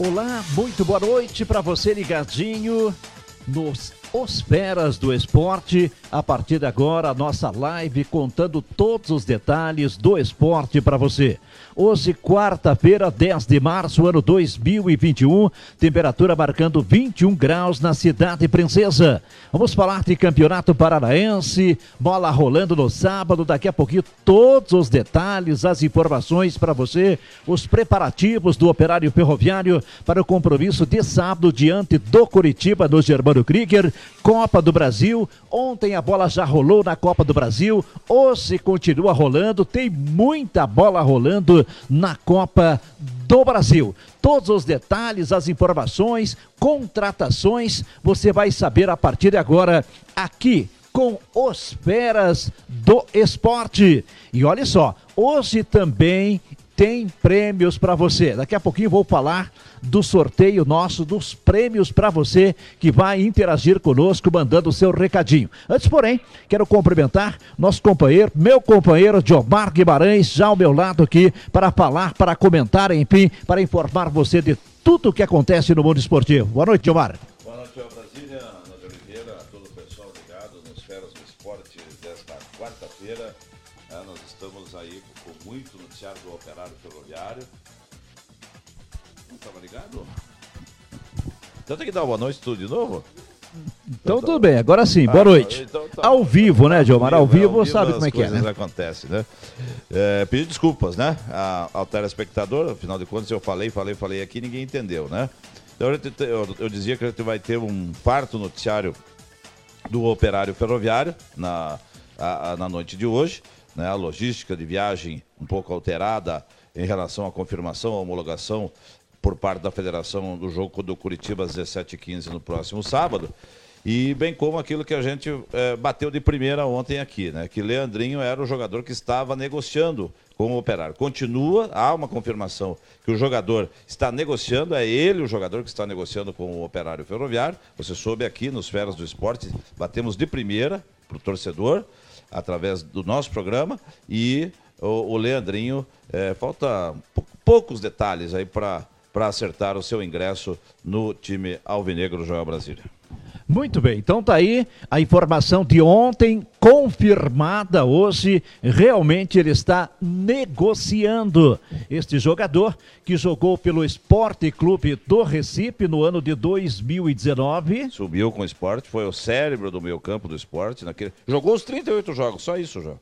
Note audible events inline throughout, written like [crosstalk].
Olá, muito boa noite para você ligadinho nos Os Feras do Esporte. A partir de agora, a nossa live contando todos os detalhes do esporte para você. Hoje, quarta-feira, 10 de março, ano 2021, temperatura marcando 21 graus na cidade princesa. Vamos falar de campeonato paranaense, bola rolando no sábado, daqui a pouquinho todos os detalhes, as informações para você, os preparativos do operário ferroviário para o compromisso de sábado diante do Curitiba no Germano Krieger, Copa do Brasil. Ontem a bola já rolou na Copa do Brasil, hoje continua rolando, tem muita bola rolando na Copa do Brasil. Todos os detalhes, as informações, contratações, você vai saber a partir de agora aqui com os Feras do Esporte. E olha só, hoje também tem prêmios para você. Daqui a pouquinho vou falar do sorteio nosso, dos prêmios para você que vai interagir conosco, mandando o seu recadinho. Antes, porém, quero cumprimentar nosso companheiro, meu companheiro Diomar Guimarães, já ao meu lado aqui, para falar, para comentar, enfim, para informar você de tudo o que acontece no mundo esportivo. Boa noite, Diomar. Então tem que dar uma boa noite tudo de novo? Então tudo bem, agora sim, boa Ah, noite. então tá Ao vivo, né, Diomar? Ao vivo, é, sabe as como é que é, né? acontecem, né? É, pedir desculpas, né, a- ao telespectador, afinal de contas eu falei, falei, falei aqui ninguém entendeu, né? Então eu, eu- eu dizia que a gente vai ter um farto noticiário do operário ferroviário na, a- a- na noite de hoje. Né? A logística de viagem um pouco alterada em relação à confirmação, à homologação por parte da federação do jogo do Curitiba às 17h15 no próximo sábado. E bem como aquilo que a gente eh, bateu de primeira ontem aqui, né? que Leandrinho era o jogador que estava negociando com o operário. Continua, há uma confirmação que o jogador está negociando, é ele o jogador que está negociando com o operário ferroviário. Você soube aqui nos Feras do Esporte, batemos de primeira para o torcedor, através do nosso programa, e o, o Leandrinho, eh, falta pou- poucos detalhes aí para acertar o seu ingresso no time Alvinegro Joel Brasília. Muito bem, então tá aí a informação de ontem, confirmada hoje. Realmente ele está negociando. Este jogador que jogou pelo Esporte Clube do Recife no ano de 2019. Subiu com o esporte, foi o cérebro do meio campo do esporte. Naquele... Jogou os 38 jogos, só isso já.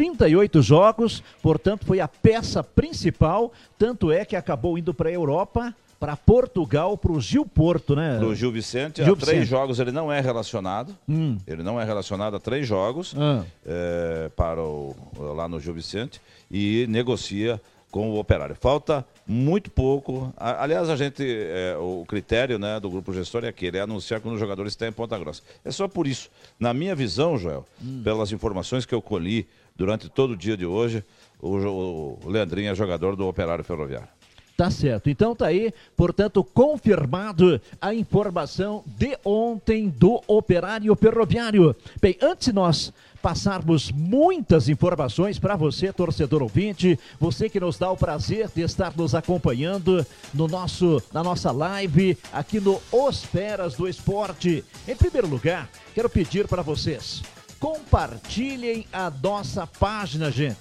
38 jogos, portanto, foi a peça principal. Tanto é que acabou indo para a Europa, para Portugal, para o Gil Porto, né? Pro Gil Vicente, Gil há três Vicente. jogos ele não é relacionado. Hum. Ele não é relacionado a três jogos Ah. eh, para o, lá no Gil Vicente e negocia com o operário. Falta muito pouco. Aliás, a gente, eh, o critério né, do grupo gestor é aquele, é anunciar quando o jogador está em Ponta Grossa. É só por isso. Na minha visão, Joel, pelas informações que eu colhi durante todo o dia de hoje, o, o Leandrinho é jogador do operário ferroviário. Tá certo. Então tá aí, portanto, confirmado a informação de ontem do operário ferroviário. Bem, antes nós passarmos muitas informações para você, torcedor ouvinte, você que nos dá o prazer de estar nos acompanhando no nosso, na nossa live aqui no Os Feras do Esporte. Em primeiro lugar, quero pedir para vocês, compartilhem a nossa página, gente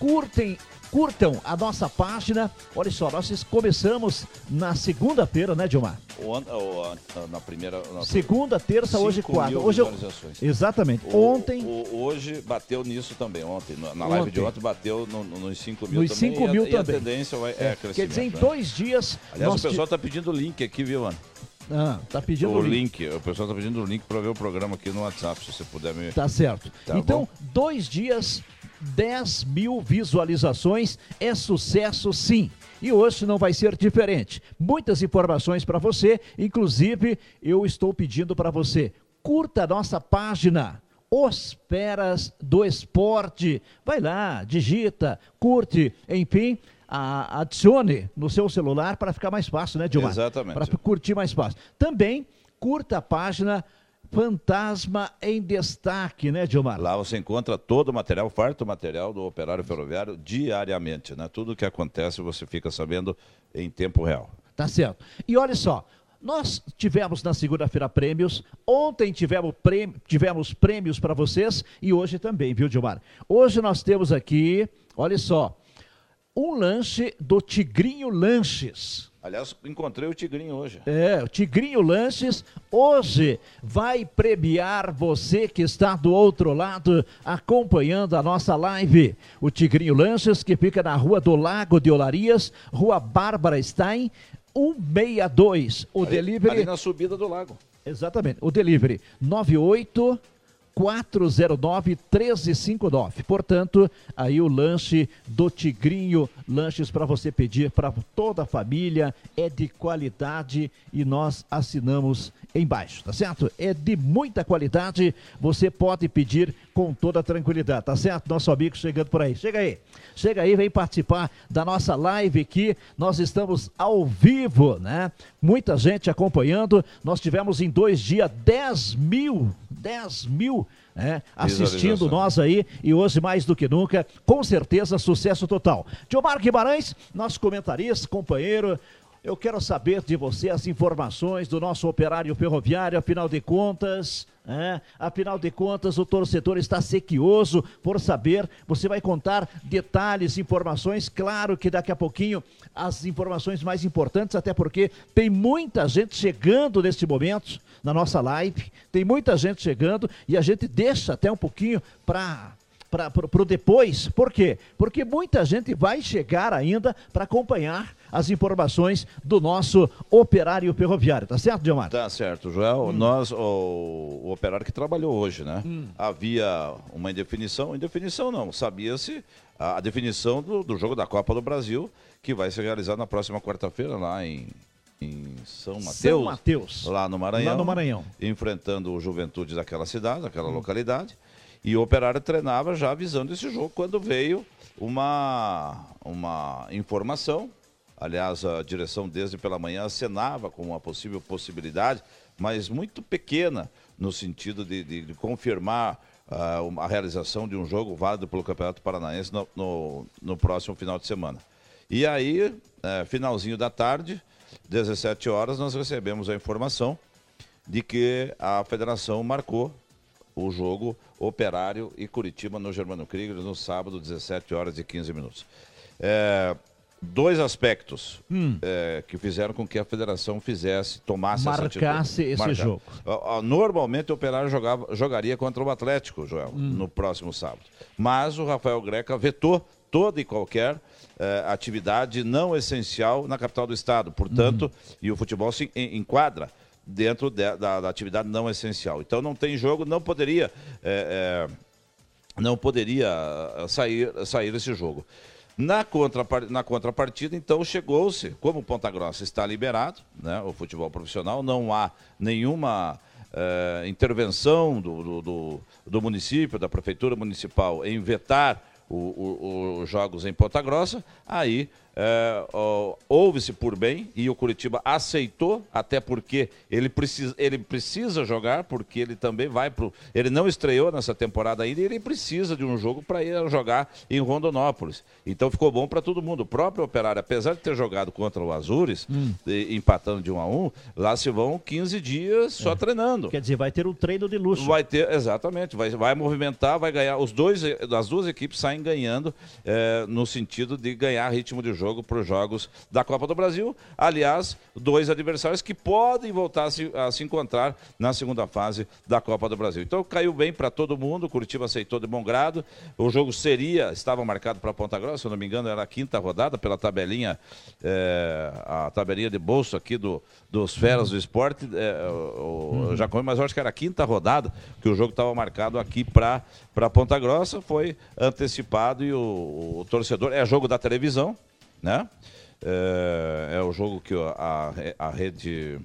curtem, curtam a nossa página. Olha só, nós começamos na segunda-feira, né, Dilmar? Na primeira. na- Segunda, terça, hoje quarta. mil Hoje eu... Exatamente. O- Ontem, o- hoje bateu nisso também, ontem. Na na live de Ontem. ontem bateu no- no- nos 5 mil nos também. 5 e a- mil e a também. tendência vai, é, crescimento. quer dizer, em né? dois dias. Aliás, o pessoal está pedindo o link aqui, viu, mano? Ah, tá pedindo o link. link. O pessoal está pedindo o link para ver o programa aqui no WhatsApp, se você puder me. Tá certo. Tá então, bom. dois dias, 10 mil visualizações, é sucesso sim. E hoje não vai ser diferente. Muitas informações para você, inclusive eu estou pedindo para você, curta a nossa página. Os Feras do Esporte. Vai lá, digita, curte, enfim, a- adicione no seu celular para ficar mais fácil, né, Dilmar? Exatamente. Para curtir mais fácil. Também curta a página Fantasma em Destaque, né, Dilmar? Lá você encontra todo o material, farto material do operário ferroviário diariamente, né? Tudo que acontece você fica sabendo em tempo real. Tá certo. E olha só, nós tivemos na segunda-feira prêmios, ontem tivemos, prêmio, tivemos prêmios para vocês e hoje também, viu, Gilmar? Hoje nós temos aqui, olha só, um lanche do Tigrinho Lanches. Aliás, encontrei o Tigrinho hoje. É, o Tigrinho Lanches hoje vai premiar você que está do outro lado acompanhando a nossa live. O Tigrinho Lanches, que fica na Rua do Lago de Olarias, Rua Bárbara Stein, 162. O ali, delivery. Ali na subida do lago. Exatamente. O delivery 98 409 1359. Portanto, aí o lanche do Tigrinho, lanches para você pedir para toda a família, é de qualidade e nós assinamos embaixo, tá certo? É de muita qualidade, você pode pedir com toda tranquilidade, tá certo? Nosso amigo chegando por aí. Chega aí, chega aí, vem participar da nossa live aqui. Nós estamos ao vivo, né? Muita gente acompanhando. Nós tivemos em dois dias 10 mil, 10 mil é, assistindo nós aí e hoje mais do que nunca, com certeza sucesso total. Diomar Guimarães, nosso comentarista, companheiro, eu quero saber de você as informações do nosso operário ferroviário, afinal de contas, é, afinal de contas, o torcedor está sequioso por saber. Você vai contar detalhes, informações. Claro que daqui a pouquinho as informações mais importantes, até porque tem muita gente chegando neste momento na nossa live. Tem muita gente chegando e a gente deixa até um pouquinho para para o depois. Por quê? Porque muita gente vai chegar ainda para acompanhar as informações do nosso operário ferroviário. Tá certo, Diomar? Tá certo, Joel. Hum. Nós, o, o, operário que trabalhou hoje, né? Hum. Havia uma indefinição, indefinição não, sabia-se a, a, definição do, do jogo da Copa do Brasil, que vai ser realizado na próxima quarta-feira lá em, em São Mateus, São Mateus, lá no Maranhão, lá no Maranhão, enfrentando o Juventude daquela cidade, daquela hum. localidade. E o Operário treinava já avisando esse jogo quando veio uma, uma informação. Aliás, a direção desde pela manhã acenava com uma possível possibilidade, mas muito pequena no sentido de, de, de confirmar uh, a realização de um jogo válido pelo Campeonato Paranaense no, no, no próximo final de semana. E aí, uh, finalzinho da tarde, 17 horas, nós recebemos a informação de que a federação marcou o jogo Operário e Curitiba no Germano Krieger no sábado, 17 horas e 15 minutos. É, dois aspectos hum. é, que fizeram com que a federação fizesse, tomasse Marcasse esse Marcar. jogo. Normalmente o Operário jogava, jogaria contra o Atlético, Joel, hum. no próximo sábado. Mas o Rafael Greca vetou toda e qualquer é, atividade não essencial na capital do estado. Portanto, uhum. e o futebol se enquadra dentro de, da, da, atividade não essencial. Então não tem jogo, não poderia, é, é, não poderia eh, sair, sair esse jogo. Na, contrapart, na contrapartida, então, chegou-se, como Ponta Grossa está liberado, né, o futebol profissional, não há nenhuma é, intervenção do, do, do, do, município, da prefeitura municipal em vetar os jogos em Ponta Grossa, aí é, houve-se por bem e o Curitiba aceitou, até porque ele precisa, ele precisa jogar, porque ele também vai para Ele não estreou nessa temporada ainda e ele precisa de um jogo para ir jogar em Rondonópolis. Então ficou bom para todo mundo. O próprio Operário, apesar de ter jogado contra o Azures, hum. e, empatando de 1 um a 1 um, lá se vão 15 dias só é. treinando. Quer dizer, vai ter um treino de luxo. Vai ter, exatamente. Vai, vai movimentar, vai ganhar. Os dois, as duas equipes saem ganhando é, no sentido de ganhar ritmo de jogo para os jogos da Copa do Brasil. Aliás, dois adversários que podem voltar a se, a se encontrar na segunda fase da Copa do Brasil. Então caiu bem para todo mundo, Curitiba aceitou de bom grado. O jogo seria, estava marcado para Ponta Grossa, se eu não me engano, era a quinta rodada pela tabelinha, é, a tabelinha de bolso aqui do, dos feras do esporte. É, o, uhum. já mas eu acho que era a quinta rodada que o jogo estava marcado aqui para Ponta Grossa. Foi antecipado e o, o torcedor. É jogo da televisão, né? É, é o jogo que a, a rede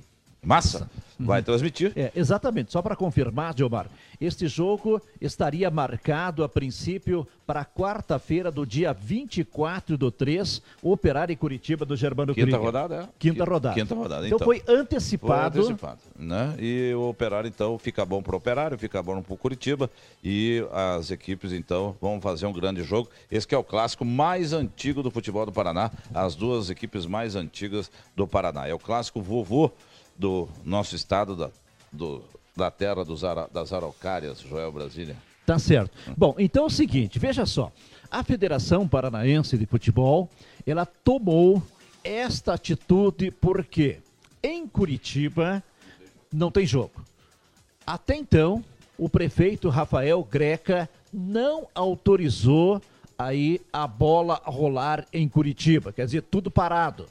Massa vai transmitir. É, exatamente. Só para confirmar, Diomar, este jogo estaria marcado a princípio para quarta-feira do dia 24 do 3, Operário e Curitiba do Germano Quinta Krieger. rodada, é? Quinta rodada. Quinta rodada, Então, então. foi antecipado. Foi antecipado, né? E o Operário, então, fica bom para o Operário, fica bom para o Curitiba e as equipes, então, vão fazer um grande jogo. Esse que é o clássico mais antigo do futebol do Paraná, as duas equipes mais antigas do Paraná. É o clássico vovô do nosso estado, da, do, da terra dos ara, das araucárias, Joel Brasília. Tá certo. Bom, então é o seguinte, veja só. A Federação Paranaense de Futebol, ela tomou esta atitude porque em Curitiba não tem jogo. Até então, o prefeito Rafael Greca não autorizou aí a bola rolar em Curitiba, quer dizer, tudo parado.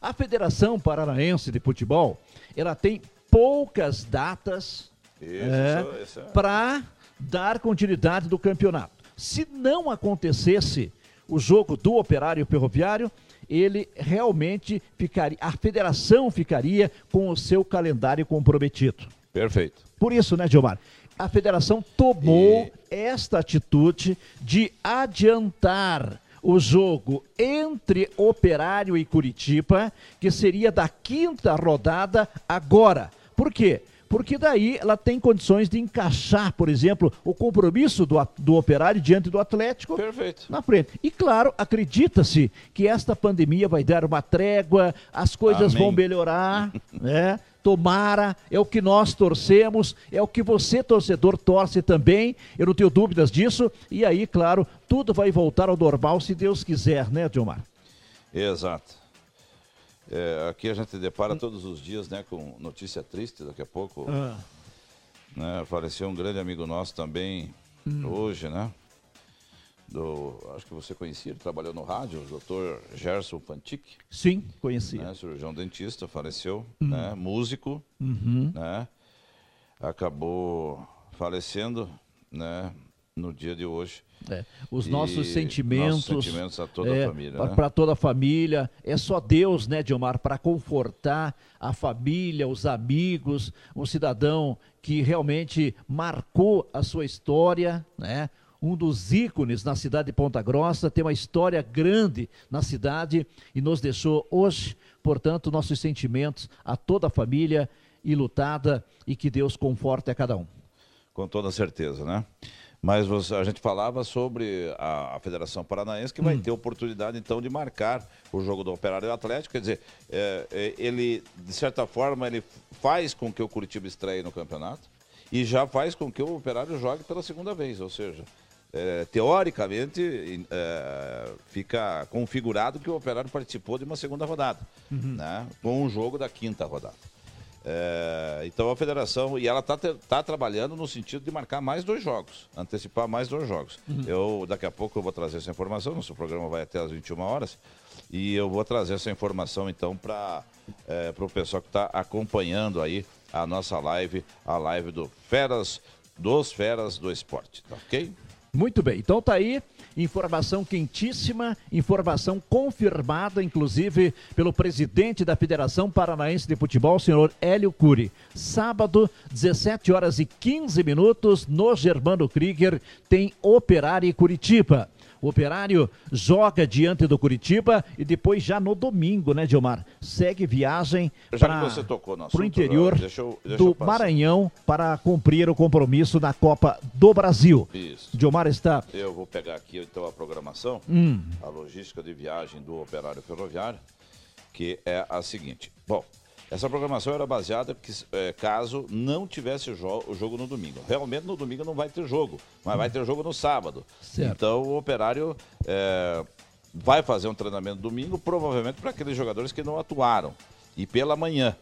A Federação Paranaense de Futebol, ela tem poucas datas é, isso é- para dar continuidade do campeonato. Se não acontecesse o jogo do Operário Ferroviário, ele realmente ficaria, a federação ficaria com o seu calendário comprometido. Perfeito. Por isso, né, Gilmar? A federação tomou E- esta atitude de adiantar o jogo entre Operário e Curitiba, que seria da quinta rodada agora. Por quê? Porque daí ela tem condições de encaixar, por exemplo, o compromisso do, do Operário diante do Atlético Perfeito. na frente. E claro, acredita-se que esta pandemia vai dar uma trégua, as coisas Amém. vão melhorar, né? Tomara, é o que nós torcemos, é o que você, torcedor, torce também, eu não tenho dúvidas disso. E aí, claro, tudo vai voltar ao normal, se Deus quiser, né, Dilmar? Exato. É, aqui a gente depara todos os dias né, com notícia triste, daqui a pouco. né, faleceu um grande amigo nosso também hoje, né? Do, acho que você conhecia, ele trabalhou no rádio, o doutor Gerson Pantic, Sim, conhecia. né, cirurgião dentista, faleceu, né, músico, Uhum. né? Acabou falecendo, né? No dia de hoje. É, os E nossos sentimentos. nossos sentimentos a toda a família, né? Para toda a família. É só Deus, né, Dilmar, para confortar a família, os amigos, um cidadão que realmente marcou a sua história, né? Um dos ícones na cidade de Ponta Grossa, tem uma história grande na cidade e nos deixou hoje. Portanto, nossos sentimentos a toda a família e lutada e que Deus conforte a cada um. Com toda certeza, né? Mas você- a gente falava sobre a, a Federação Paranaense que vai ter oportunidade então de marcar o jogo do Operário Atlético. Quer dizer, é, é, ele, de certa forma, ele faz com que o Curitiba estreie no campeonato e já faz com que o Operário jogue pela segunda vez. Ou seja, é, teoricamente é, fica configurado que o Operário participou de uma segunda rodada, né? com um jogo da quinta rodada. É, então a federação, e ela está tá trabalhando no sentido de marcar mais dois jogos, antecipar mais dois jogos. Eu, daqui a pouco, eu vou trazer essa informação, nosso programa vai até às 21 horas, e eu vou trazer essa informação então para é, o pessoal que está acompanhando aí a nossa live, a live do Feras, dos Feras do Esporte, tá ok? Muito bem, então tá aí, informação quentíssima, informação confirmada, inclusive, pelo presidente da Federação Paranaense de Futebol, senhor Hélio Cury. Sábado, 17 horas e 15 minutos, no Germano Krieger, tem Operário e Curitiba. O Operário joga diante do Curitiba e depois já no domingo, né, Dilmar? Segue viagem para o interior deixa eu- deixa do. Maranhão para cumprir o compromisso na Copa do Brasil. Isso. Dilmar está Eu vou pegar aqui então a programação, Hum. a logística de viagem do operário ferroviário, que é a seguinte. Bom, essa programação era baseada que, é, caso não tivesse jo- o jogo no domingo. Realmente no domingo não vai ter jogo, mas vai ter jogo no sábado. Certo. Então o operário é, vai fazer um treinamento domingo, provavelmente para aqueles jogadores que não atuaram. E pela manhã,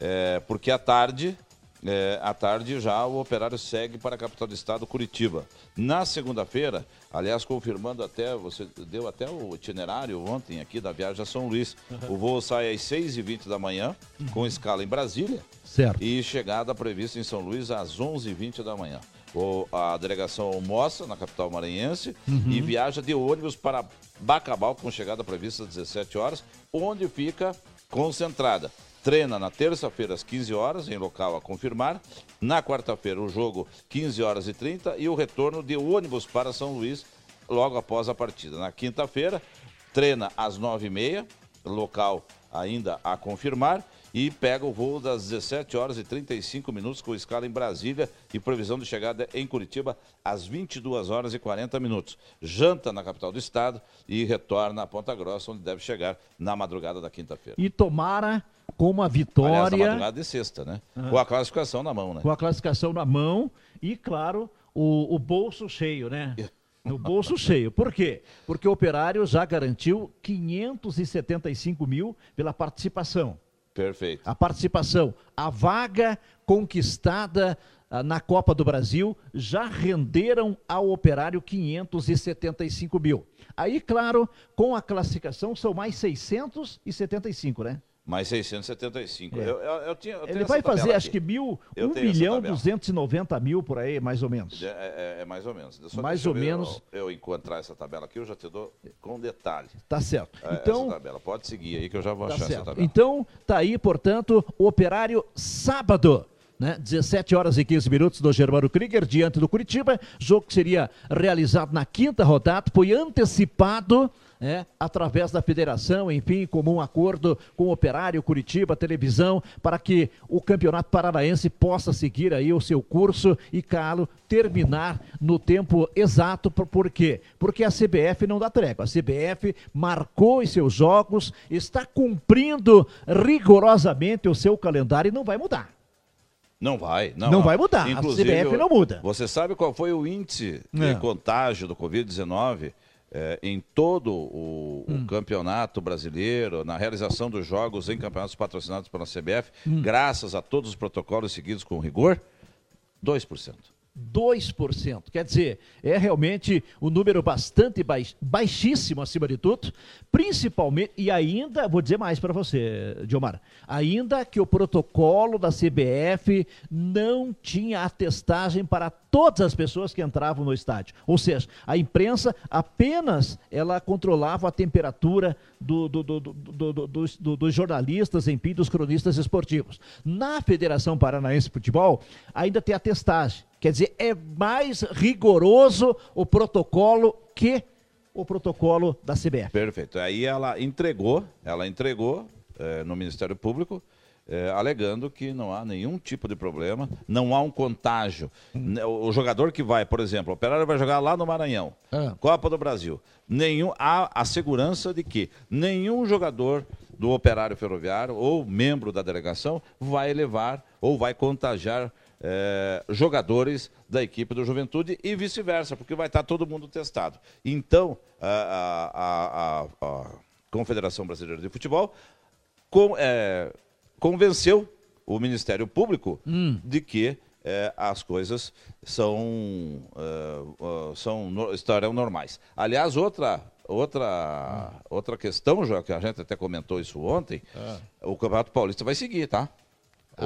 é, porque à tarde, é, à tarde já o operário segue para a capital do estado, Curitiba. Na segunda-feira, aliás, confirmando até, você deu até o itinerário ontem aqui da viagem a São Luís. O voo sai às 6h20 da manhã, com escala em Brasília. certo. E chegada prevista em São Luís às 11h20 da manhã. O- a delegação almoça na capital maranhense e viaja de ônibus para Bacabal, com chegada prevista às 17 horas, onde fica concentrada treina na terça-feira às 15 horas, em local a confirmar. Na quarta-feira, o jogo 15 horas e 30 e o retorno de ônibus para São Luís logo após a partida. Na quinta-feira, treina às 9h30, local ainda a confirmar e pega o voo das 17 horas e 35 minutos com escala em Brasília e previsão de chegada em Curitiba às 22 horas e 40 minutos. Janta na capital do estado e retorna a Ponta Grossa, onde deve chegar na madrugada da quinta-feira. E tomara com uma vitória. Aliás, na madrugada de sexta, né? Com a classificação na mão, né? Com a classificação na mão e, claro, o, o bolso cheio, né? No bolso cheio. Por quê? Porque o operário já garantiu 575 mil pela participação. Perfeito. A participação, a vaga conquistada ah, na Copa do Brasil já renderam ao operário 575 mil. Aí, claro, com a classificação são mais 675, né? Mais 675. É. Eu, eu, eu tinha, eu Ele vai fazer, aqui. acho que mil, eu 1 milhão 290 mil por aí, mais ou menos. É, é, é mais ou menos. Só mais ou menos. Eu, encontrar essa tabela aqui, eu já te dou com detalhe. Tá certo. É, então, essa tabela. Pode seguir aí que eu já vou tá achar certo. essa tabela. Então, tá aí, portanto, o operário sábado. Né? 17 horas e 15 minutos do Germano Krieger, diante do Curitiba. Jogo que seria realizado na quinta rodada, foi antecipado é, através da federação, enfim, comum acordo com o Operário, Curitiba, televisão, para que o Campeonato Paranaense possa seguir aí o seu curso e, claro, terminar no tempo exato. Por quê? Porque a CBF não dá trégua. A CBF marcou os seus jogos, está cumprindo rigorosamente o seu calendário e não vai mudar. Não vai, não. Não vai mudar. Inclusive, a CBF não muda. Você sabe qual foi o índice de é. contágio do Covid-19 é, em todo o, hum. o, campeonato brasileiro, na realização dos jogos em campeonatos patrocinados pela CBF, hum. graças a todos os protocolos seguidos com rigor, 2%. 2%. Quer dizer, é realmente um número bastante baix, baixíssimo acima de tudo, principalmente, e ainda, vou dizer mais para você, Diomar, ainda que o protocolo da CBF não tinha atestagem para todas as pessoas que entravam no estádio. Ou seja, a imprensa apenas ela controlava a temperatura do, do, do, dos jornalistas, enfim, dos cronistas esportivos. Na Federação Paranaense de Futebol, ainda tem a testagem. Quer dizer, é mais rigoroso o protocolo que o protocolo da CBF. Perfeito. Aí ela entregou, ela entregou é, no Ministério Público, é, alegando que não há nenhum tipo de problema, não há um contágio. Hum. O jogador que vai, por exemplo, o operário vai jogar lá no Maranhão, ah. Copa do Brasil. Nenhum, há a segurança de que nenhum jogador do operário ferroviário ou membro da delegação vai levar ou vai contagiar é, jogadores da equipe do Juventude e vice-versa, porque vai estar todo mundo testado. Então, a, a, a, a Confederação Brasileira de Futebol com, é, convenceu o Ministério Público hum. de que é, as coisas são, é, são estarão normais. Aliás, outra outra outra questão, já que a gente até comentou isso ontem, ah. o Campeonato Paulista vai seguir, tá?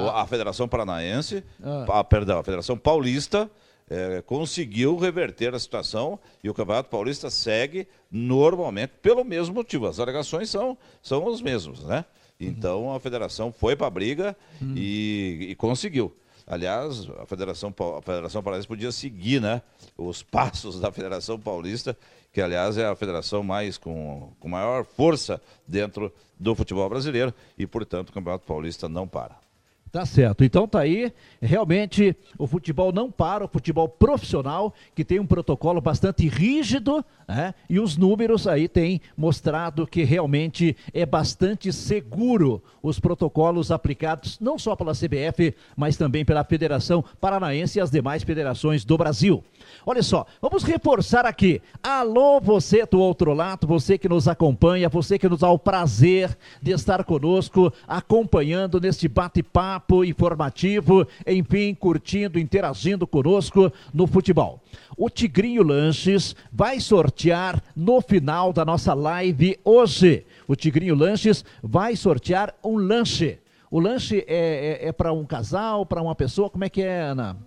A Federação Paranaense, ah. a, perdão, a Federação Paulista é, conseguiu reverter a situação e o Campeonato Paulista segue normalmente pelo mesmo motivo. As alegações são, são os mesmos, né? Então a federação foi para a briga hum. e, e, conseguiu. Aliás, a Federação, a Federação Paranaense podia seguir né, os [laughs] passos da Federação Paulista, que aliás é a federação mais com, com maior força dentro do futebol brasileiro, e portanto o Campeonato Paulista não para. Tá certo. Então tá aí, realmente o futebol não para, o futebol profissional, que tem um protocolo bastante rígido, né? E os números aí têm mostrado que realmente é bastante seguro os protocolos aplicados não só pela CBF, mas também pela Federação Paranaense e as demais federações do Brasil. Olha só, vamos reforçar aqui. Alô, você do outro lado, você que nos acompanha, você que nos dá o prazer de estar conosco, acompanhando neste bate-papo informativo, enfim, curtindo, interagindo conosco no futebol. O Tigrinho Lanches vai sortear no final da nossa live hoje. O Tigrinho Lanches vai sortear um lanche. O lanche é, é, é para um casal, para uma pessoa? Como é que é, Ana?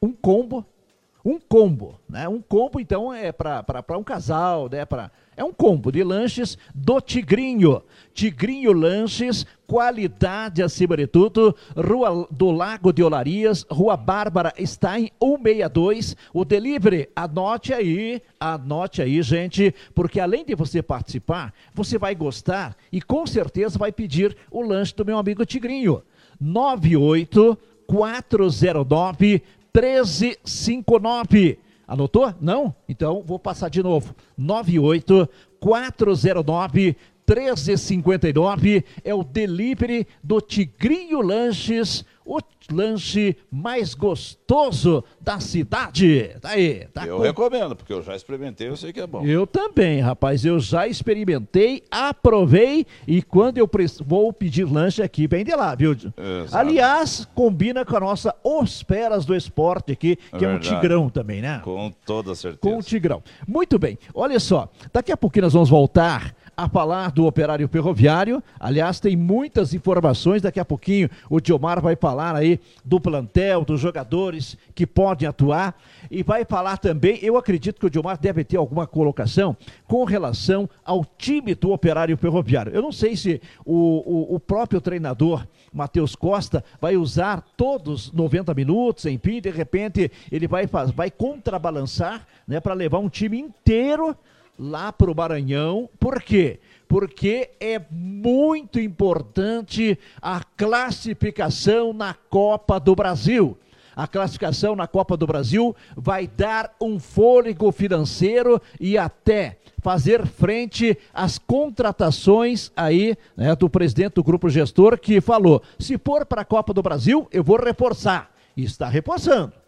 Um combo Um combo, né? Um combo, então, é para um casal, né? Pra, é um combo de lanches do Tigrinho. Tigrinho Lanches, qualidade acima de tudo. Rua do Lago de Olarias, Rua Bárbara Stein, 162. O delivery, anote aí, anote aí, gente, porque além de você participar, você vai gostar e com certeza vai pedir o lanche do meu amigo Tigrinho. 98 409 1359. Anotou? Não? Então vou passar de novo. 98 409 1359 é o delivery do Tigrinho Lanches o lanche mais gostoso da cidade. Tá aí. Tá eu com... recomendo, porque eu já experimentei, eu sei que é bom. Eu também, rapaz. Eu já experimentei, aprovei e quando eu vou pedir lanche aqui, vem de lá, viu? Exato. Aliás, combina com a nossa Osperas do Esporte aqui, que é, é um tigrão também, né? Com toda certeza. Com um tigrão. Muito bem. Olha só, daqui a pouquinho nós vamos voltar a falar do operário ferroviário. Aliás, tem muitas informações. Daqui a pouquinho o Diomar vai falar aí do plantel, dos jogadores que podem atuar. E vai falar também, eu acredito que o Diomar deve ter alguma colocação com relação ao time do operário ferroviário. Eu não sei se o, o, o próprio treinador. Matheus Costa vai usar todos 90 minutos, enfim, de repente ele vai, vai contrabalançar né, para levar um time inteiro lá para o Maranhão. Por quê? Porque é muito importante a classificação na Copa do Brasil. A classificação na Copa do Brasil vai dar um fôlego financeiro e até fazer frente às contratações aí né, do presidente do grupo gestor que falou: se for para a Copa do Brasil, eu vou reforçar. E está reforçando.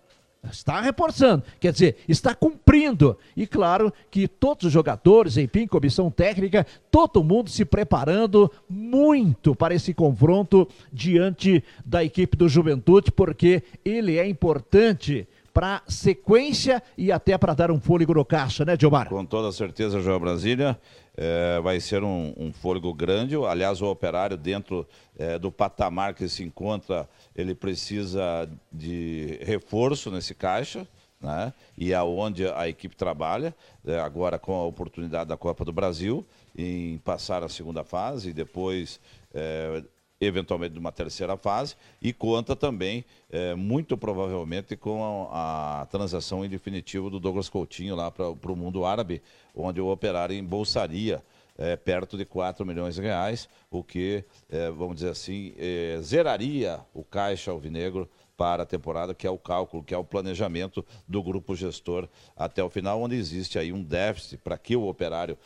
Está reforçando, quer dizer, está cumprindo. E claro que todos os jogadores, enfim, comissão técnica, todo mundo se preparando muito para esse confronto diante da equipe do Juventude, porque ele é importante para sequência e até para dar um fôlego no caixa, né, Diomar? Com toda certeza, João Brasília. É, vai ser um, um, fôlego grande. Aliás, o operário, dentro é, do patamar que se encontra, ele precisa de reforço nesse caixa. Né? E aonde a equipe trabalha, é, agora com a oportunidade da Copa do Brasil, em passar a segunda fase e depois é, eventualmente de uma terceira fase, e conta também, é, muito provavelmente, com a, a, transação em definitivo do Douglas Coutinho lá para o mundo árabe, onde o operário embolsaria é, perto de 4 milhões de reais, o que, é, vamos dizer assim, é, zeraria o caixa alvinegro para a temporada, que é o cálculo, que é o planejamento do grupo gestor até o final, onde existe aí um déficit para que o operário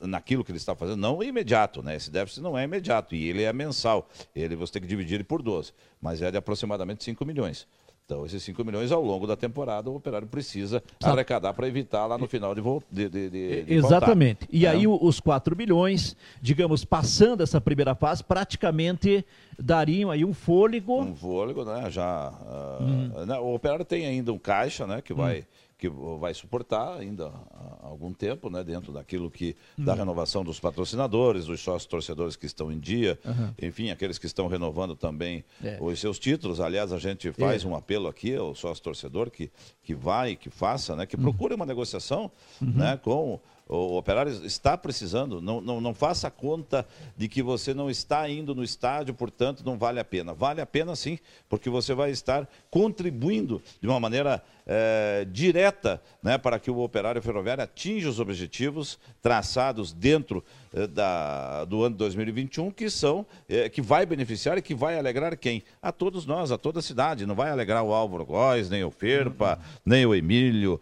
naquilo que ele está fazendo, não é imediato, né? Esse déficit não é imediato e ele é mensal. Ele você tem que dividir ele por 12, mas é de aproximadamente 5 milhões. Então, esses 5 milhões ao longo da temporada o operário precisa arrecadar para evitar lá no final de, de, de, de Exatamente. Voltar. E é. aí os 4 milhões, digamos, passando essa primeira fase, praticamente dariam aí um fôlego. Um fôlego, né? Já. Uh, né? O operário tem ainda um caixa, né? Que vai. Hum que vai suportar ainda algum tempo, né, dentro daquilo que uhum. da renovação dos patrocinadores, dos sócios torcedores que estão em dia, uhum. enfim, aqueles que estão renovando também é. os seus títulos. Aliás, a gente faz é. um apelo aqui ao sócio torcedor que que vai, que faça, né, que uhum. procure uma negociação, uhum. né, com o operário está precisando, não, não, não faça conta de que você não está indo no estádio, portanto não vale a pena. Vale a pena sim, porque você vai estar contribuindo de uma maneira é, direta né, para que o operário ferroviário atinja os objetivos traçados dentro da, do ano 2021, que são, é, que vai beneficiar e que vai alegrar quem? A todos nós, a toda a cidade. Não vai alegrar o Álvaro Góes, nem o Ferpa, uhum. nem o Emílio.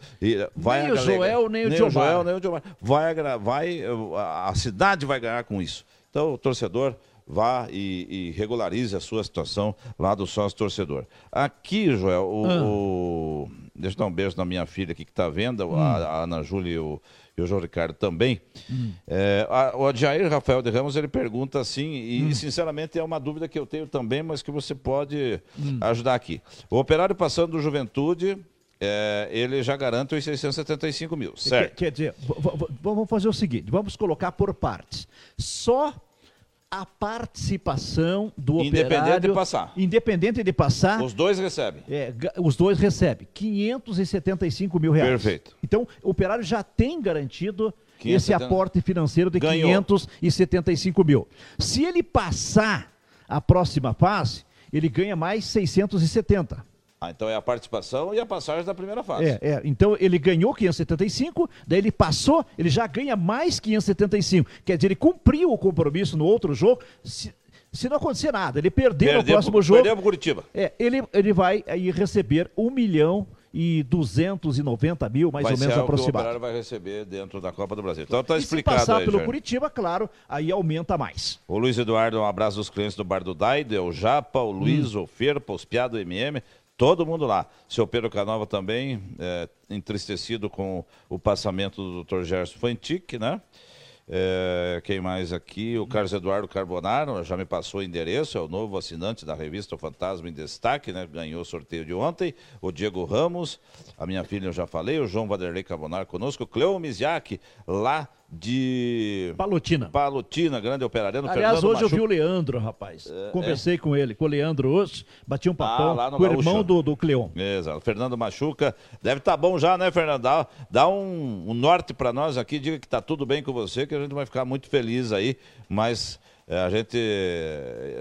vai nem o Joel, nem o nem o Joel, nem o Diomar vai, vai, a cidade vai ganhar com isso. Então, o torcedor vá e, e regularize a sua situação lá do sócio torcedor. Aqui, Joel, o, ah. o, deixa eu dar um beijo na minha filha aqui que está vendo, hum. a, a, Ana Júlia e o, e o João Ricardo também. Hum. É, a, o Jair Rafael de Ramos ele pergunta assim, e hum. sinceramente é uma dúvida que eu tenho também, mas que você pode hum. ajudar aqui. O operário passando do Juventude é, ele já garante os 675 mil, certo? Quer, quer dizer, vamos fazer o seguinte, vamos colocar por partes. Só a participação do Independente operário. de passar. Independente de passar. Os dois recebem. É, os dois recebem 575 mil reais. Perfeito. Então, o operário já tem garantido esse 570. aporte financeiro de Ganhou. 575 mil. Se ele passar a próxima fase, ele ganha mais 670. Ah, então é a participação e a passagem da primeira fase. É, é. Então ele ganhou 575, daí ele passou, ele já ganha mais 575. Quer dizer, ele cumpriu o compromisso no outro jogo. Se, se não acontecer nada, ele perder no Perdeu próximo pro- jogo. Perdeu pro Curitiba. É, ele, ele vai aí receber 1 milhão e 290 mil, mais vai ou menos ser o que o aproximado. Operário vai receber dentro da Copa do Brasil. Então tá e se passar aí, pelo Jair. Curitiba, claro, aí aumenta mais. O Luiz Eduardo, um abraço dos clientes do Bar do Daido, é o Japa, o Luiz, Hum. o Ferpa, os Piá do MM, todo mundo lá. Seu Pedro Canova também, é, entristecido com o passamento do Dr. Gerson Fantic, né? É, quem mais aqui? O Carlos Eduardo Carbonaro, já me passou o endereço, é o novo assinante da revista O Fantasma em Destaque, né? Ganhou o sorteio de ontem. O Diego Ramos, a minha filha eu já falei, o João Vanderlei Carbonaro conosco, o Cleo Miziak, lá de Palotina. Palotina, grande operariano. Aliás, Fernando hoje eu vi o Leandro, rapaz. Conversei com ele, com o Leandro hoje, bati um papão É, lá no com o irmão do, do Cleon. Exato. Fernando Machuca. Deve estar bom já, né, Fernando? Dá, dá um, um norte para nós aqui. Diga que está tudo bem com você, que a gente vai ficar muito feliz aí. Mas eh, a gente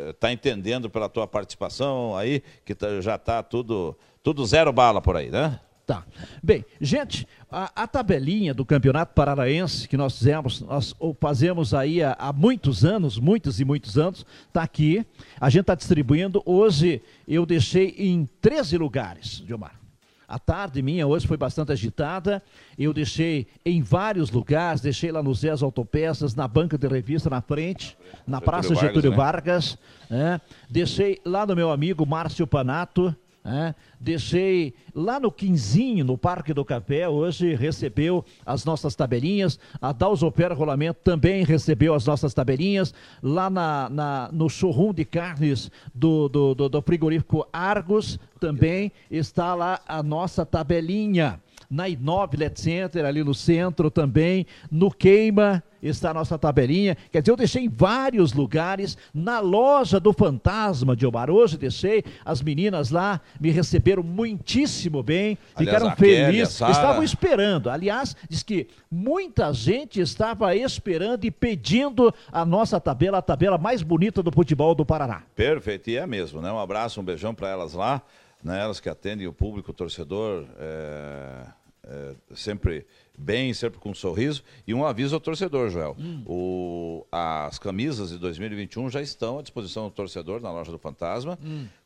está entendendo pela tua participação aí, que tá- já está tudo, tudo zero bala por aí, né? Tá. Bem, gente, a, a tabelinha do Campeonato Paranaense que nós fizemos, nós fazemos aí há, há muitos anos, muitos e muitos anos, está aqui. A gente está distribuindo. Hoje eu deixei em 13 lugares, Gilmar. A tarde minha hoje foi bastante agitada. Eu deixei em vários lugares, deixei lá no Zés Autopeças, na banca de revista na frente, na Praça Getúlio Getúlio Vargas, Vargas. né? Deixei lá no meu amigo Márcio Panato. Né? Deixei lá no Quinzinho, no Parque do Café, hoje recebeu as nossas tabelinhas. A Dalsopera Rolamento também recebeu as nossas tabelinhas. Lá na, na- no showroom de carnes do, do, do- do frigorífico Argos também está lá a nossa tabelinha. Na Inove Let Center, ali no centro também. No Queima está a nossa tabelinha. Quer dizer, eu deixei em vários lugares. Na loja do Fantasma de Omar. Hoje deixei. As meninas lá me receberam muitíssimo bem. Aliás, Ficaram felizes. Estavam esperando. Aliás, diz que muita gente estava esperando e pedindo a nossa tabela, a tabela mais bonita do futebol do Paraná. Perfeito, e é mesmo, né? Um abraço, um beijão para elas lá, né? Elas que atendem o público, o torcedor, é, é, sempre bem, sempre com um sorriso. E um aviso ao torcedor, Joel. O, as camisas de 2021 já estão à disposição do torcedor na loja do Fantasma,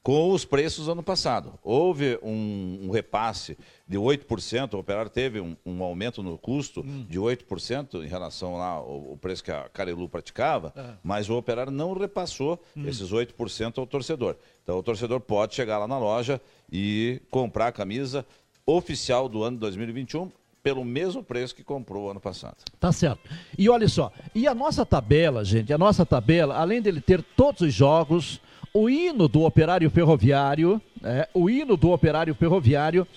com os preços do ano passado. Houve um, um repasse de 8%, o operário teve um, um aumento no custo de 8% em relação lá ao, ao preço que a Carelu praticava, mas o operário não repassou esses 8% ao torcedor. Então o torcedor pode chegar lá na loja e comprar a camisa oficial do ano 2021 pelo mesmo preço que comprou ano passado. Tá certo. E olha só, e a nossa tabela, gente, a nossa tabela, além dele ter todos os jogos, o hino do operário ferroviário, né, o hino do operário ferroviário,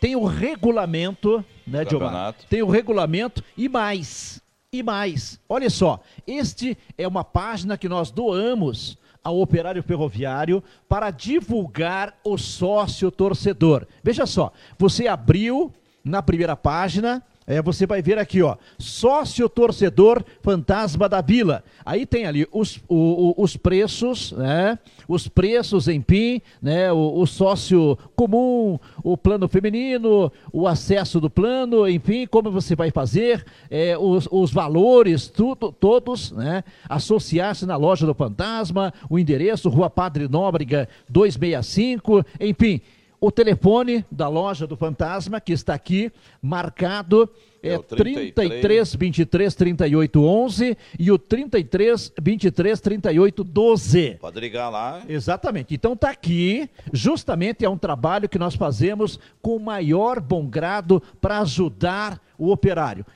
tem o regulamento, né, Diomar? Tem o regulamento e mais, e mais. Olha só, este é uma página que nós doamos ao operário ferroviário para divulgar o sócio torcedor. Veja só, você abriu na primeira página, é, você vai ver aqui, ó, sócio torcedor fantasma da vila. Aí tem ali os, o- o- os preços, né? Os preços em PIN, né? O, o sócio comum, o plano feminino, o acesso do plano, enfim, como você vai fazer, é, os, os valores, tudo, todos, né? Associar-se na loja do fantasma, o endereço, Rua Padre Nóbrega 265, enfim. O telefone da loja do Fantasma, que está aqui marcado, é, É o 33, 33 23 38 11 e o 33 23 38 12. Pode ligar lá. Exatamente. Então está aqui, justamente é um trabalho que nós fazemos com o maior bom grado para ajudar o operário.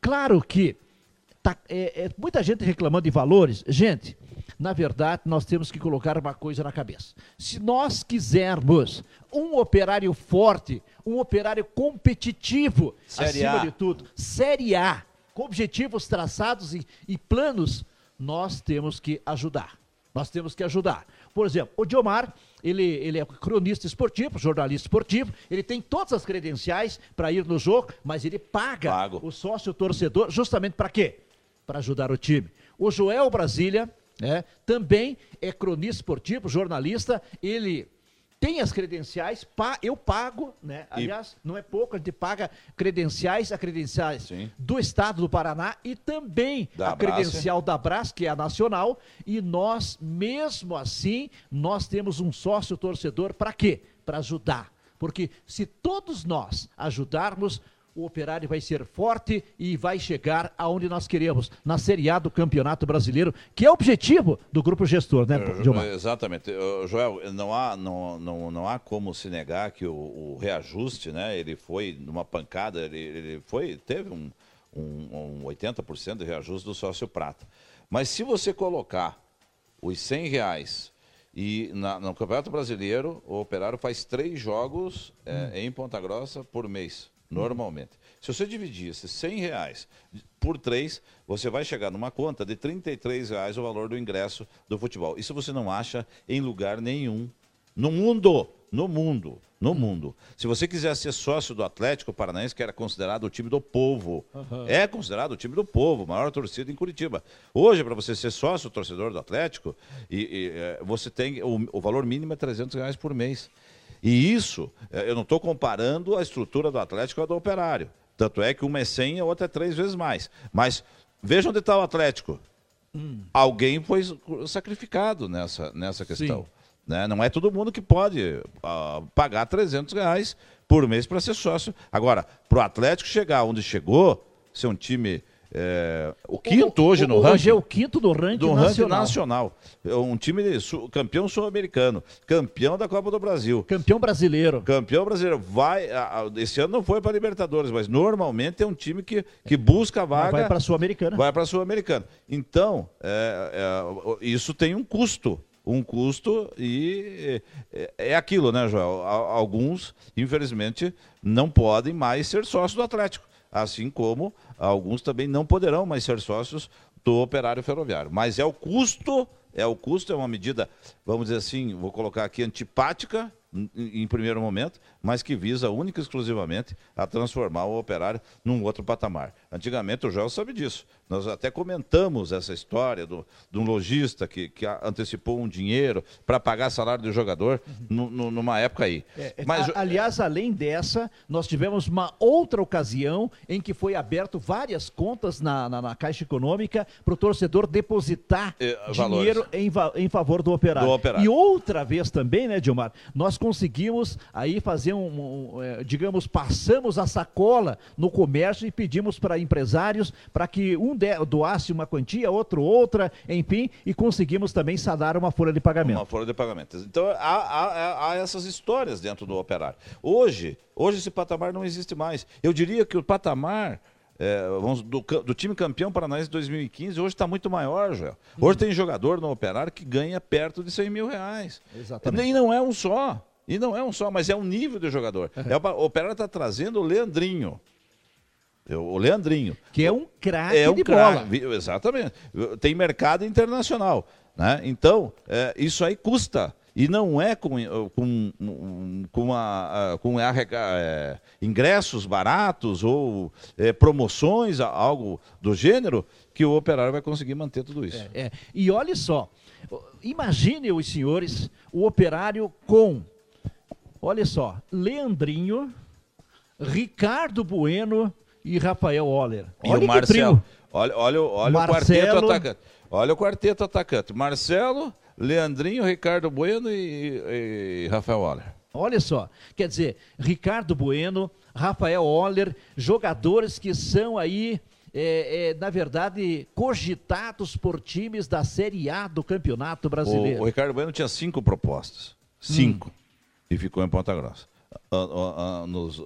Claro que tá, é, é, muita gente reclamando de valores. Gente, na verdade, nós temos que colocar uma coisa na cabeça. Se nós quisermos um operário forte, um operário competitivo, Série acima A. de tudo, Série A, com objetivos traçados e, e planos nós temos que ajudar. Nós temos que ajudar. Por exemplo, o Diomar, ele, ele é cronista esportivo, jornalista esportivo, ele tem todas as credenciais para ir no jogo, mas ele paga Pago. o sócio torcedor justamente para quê? Para ajudar o time. O Joel Brasília, né, também é cronista esportivo, jornalista, ele tem as credenciais, pa, eu pago, né? Aliás, não é pouco, a gente paga credenciais, a credenciais Sim. do Estado do Paraná e também Da a Brás, credencial da Brás, que é a nacional, e nós, mesmo assim, nós temos um sócio torcedor para quê? Para ajudar. Porque se todos nós ajudarmos, o operário vai ser forte e vai chegar aonde nós queremos, na Série A do Campeonato Brasileiro, que é o objetivo do grupo gestor, né, Gilmar? É, Exatamente. Joel, não há, não, não, não há como se negar que o, o reajuste, né? Ele foi numa pancada, ele, ele foi, teve um, um, um 80% de reajuste do sócio prata. Mas se você colocar os 100 reais e na- no Campeonato Brasileiro, o operário faz três jogos é, em Ponta Grossa por mês, normalmente. Se você dividir esses 100 reais por três, você vai chegar numa conta de 33 reais o valor do ingresso do futebol. Isso você não acha em lugar nenhum no mundo. No mundo. No mundo. Se você quiser ser sócio do Atlético Paranaense, que era considerado o time do povo, é considerado o time do povo, maior torcida em Curitiba. Hoje, para você ser sócio, torcedor do Atlético, e, e, eh, você tem o, o valor mínimo é 300 reais por mês. E isso, eh, eu não estou comparando a estrutura do Atlético com a do Operário. Tanto é que uma é 100 e a outra é três vezes mais. Mas veja onde está o Atlético. Alguém foi sacrificado nessa, nessa questão. Sim. Né? Não é todo mundo que pode ah, pagar 300 reais por mês para ser sócio. Agora, para o Atlético chegar onde chegou, ser um time. É, o quinto hoje no ranking. Hoje é o quinto do ranking do ranking nacional. nacional. É Um time sul- campeão sul-americano, campeão da Copa do Brasil. Campeão brasileiro. Campeão brasileiro. Vai, esse ano não foi para Libertadores, mas normalmente é um time que, que busca a vaga. Vai para a Sul-Americana. Vai para a Sul-Americana. Então, é, é, o- isso tem um custo. Um custo e é, é aquilo, né, Joel? Alguns, infelizmente, não podem mais ser sócios do Atlético. Assim como alguns também não poderão mais ser sócios do operário ferroviário. Mas é o custo, é o custo, é uma medida, vamos dizer assim, vou colocar aqui antipática, em, primeiro momento, mas que visa única e exclusivamente a transformar o operário num outro patamar. Antigamente o Joel sabe disso. Nós até comentamos essa história do, de um lojista que, que antecipou um dinheiro para pagar salário do jogador nu- numa época aí. É, Mas, a- aliás, além dessa, nós tivemos uma outra ocasião em que foi aberto várias contas na, na- na Caixa Econômica para o torcedor depositar Eh, dinheiro em, em favor do operário. Do operário. E outra vez também, né, Dilmar, nós conseguimos aí fazer um, um, eh, digamos, passamos a sacola no comércio e pedimos para empresários para que um de- doasse uma quantia, outro outra, enfim, e conseguimos também sanar uma folha de pagamento. Uma folha de pagamentos. Então, há, há- há essas histórias dentro do operário. Hoje, hoje esse patamar não existe mais. Eu diria que o patamar é, vamos, do, do time campeão paranaense de 2015 hoje está muito maior, Joel. Hoje tem jogador no operário que ganha perto de 100 mil reais. Exatamente. E não é um só. E não é um só, mas é um nível de jogador. É, o, operário está trazendo o Leandrinho. O Leandrinho. Que é um craque É um de craque, bola. Exatamente. Tem mercado internacional. Né? Então, é, isso aí custa. E não é com, com, com, a, a- com arrega- é, ingressos baratos ou é, promoções, a- algo do gênero, que o operário vai conseguir manter tudo isso. É, e olha só, imagine os senhores, o operário com, olha só, Leandrinho, Ricardo Bueno e Rafael Oller. E Olha o Marcelo. Olha, olha, o- olha o Marcelo. quarteto atacante. Olha o quarteto atacante. Marcelo, Leandrinho, Ricardo Bueno e, e Rafael Waller. Olha só, quer dizer, Ricardo Bueno, Rafael Oller, jogadores que são aí, é, é, na verdade, cogitados por times da Série A do Campeonato Brasileiro. O, o Ricardo Bueno tinha cinco propostas. Cinco. E ficou em Ponta Grossa. Ah, ah, ah, nos,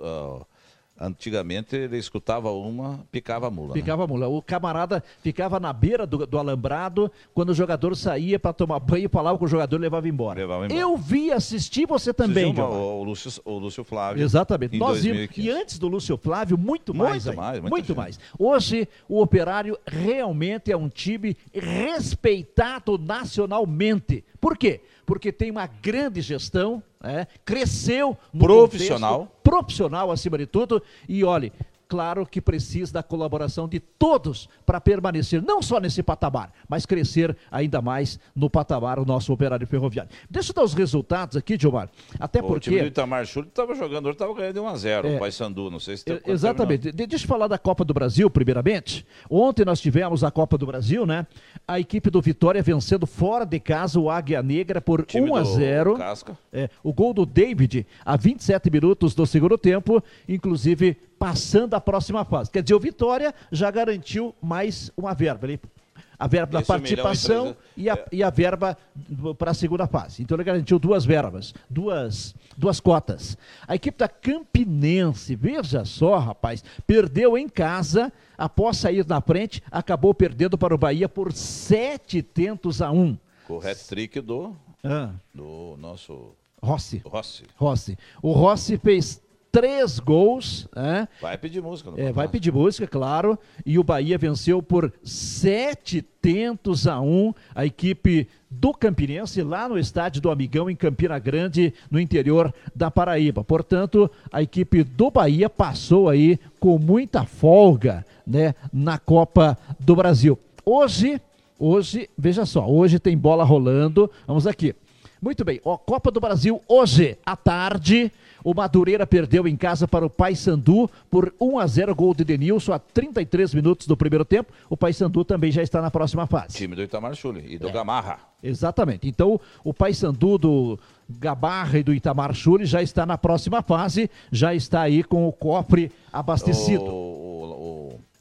Antigamente ele escutava uma, picava a mula. né? Picava a mula. O camarada ficava na beira do, do alambrado, quando o jogador saía para tomar banho, falava com o jogador e levava embora. Levava embora. Eu vi assistir você também, uma- o, Lúcio, o Lúcio Flávio. Exatamente. Em Nós vimos. 2015. E antes do Lúcio Flávio, muito mais. Muito mais, muito gente. mais. Hoje, o Operário realmente é um time respeitado nacionalmente. Por quê? Porque tem uma grande gestão, né? cresceu no Profissional. contexto profissional acima de tudo. E olhe, claro que precisa da colaboração de todos para permanecer, não só nesse patamar, mas crescer ainda mais no patamar o nosso operário ferroviário. Deixa eu dar os resultados aqui, Gilmar. Até O porque. time do Itamar Chuli estava jogando, hoje estava ganhando de 1x0. É. O Paysandu, não sei se tem Exatamente. De- deixa eu falar da Copa do Brasil, primeiramente. Ontem nós tivemos a Copa do Brasil, né? A equipe do Vitória vencendo fora de casa o Águia Negra por Time 1 a do 0. Casca. É, o gol do David a 27 minutos do segundo tempo, inclusive passando a próxima fase. Quer dizer, o Vitória já garantiu mais uma verba. Ele, a verba da Esse e participação trezentos- e a, é. e a verba para a segunda fase. Então ele garantiu duas verbas, duas, duas cotas. A equipe da Campinense, veja só, rapaz, perdeu em casa, após sair na frente, acabou perdendo para o Bahia por sete tentos a um. O hat-trick do, Ah, do nosso Rossi. Rossi. Rossi. O Rossi fez três gols, né? Vai pedir música. É, vai pedir música, claro. E o Bahia venceu por sete tentos a um a equipe do Campinense lá no estádio do Amigão em Campina Grande, no interior da Paraíba. Portanto, a equipe do Bahia passou aí com muita folga, né, na Copa do Brasil. Hoje, hoje, veja só, hoje tem bola rolando. Vamos aqui. Muito bem, ó, Copa do Brasil hoje à tarde. O Madureira perdeu em casa para o Paysandu por 1 a 0 gol de Denilson a 33 minutos do primeiro tempo. O Paysandu também já está na próxima fase. Time do Itamar Chuli e do É. Gamarra. Exatamente. Então, o Paysandu do Gabarra e do Itamar Churi já está na próxima fase, já está aí com o cofre abastecido. O,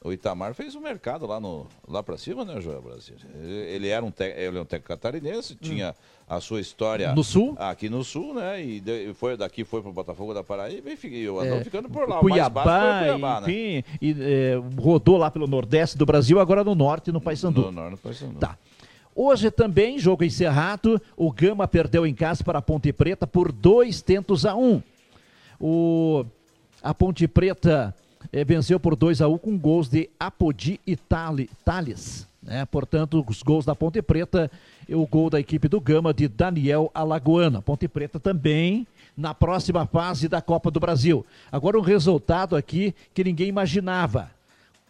o- o- o Itamar fez um mercado lá, no, lá pra cima, né, Joel Brasil? Ele, era um, te- ele é um técnico catarinense, tinha a sua história... Hum. No Sul? Aqui no Sul, né? E de- foi, daqui foi pro Botafogo da Paraíba e fiquei, eu É, ficando por lá. O mais Cuiabá, o Cuiabá, né? enfim, e, é, rodou lá pelo Nordeste do Brasil, agora no Norte, no Paysandu. No, no, no Paysandu. Tá. Hoje também, jogo encerrado, o Gama perdeu em casa para a Ponte Preta por dois tentos a um. O, a Ponte Preta eh, venceu por 2 a 1 com gols de Apodi e Thales. né? Portanto, os gols da Ponte Preta e o gol da equipe do Gama de Daniel Alagoana. Ponte Preta também na próxima fase da Copa do Brasil. Agora um resultado aqui que ninguém imaginava.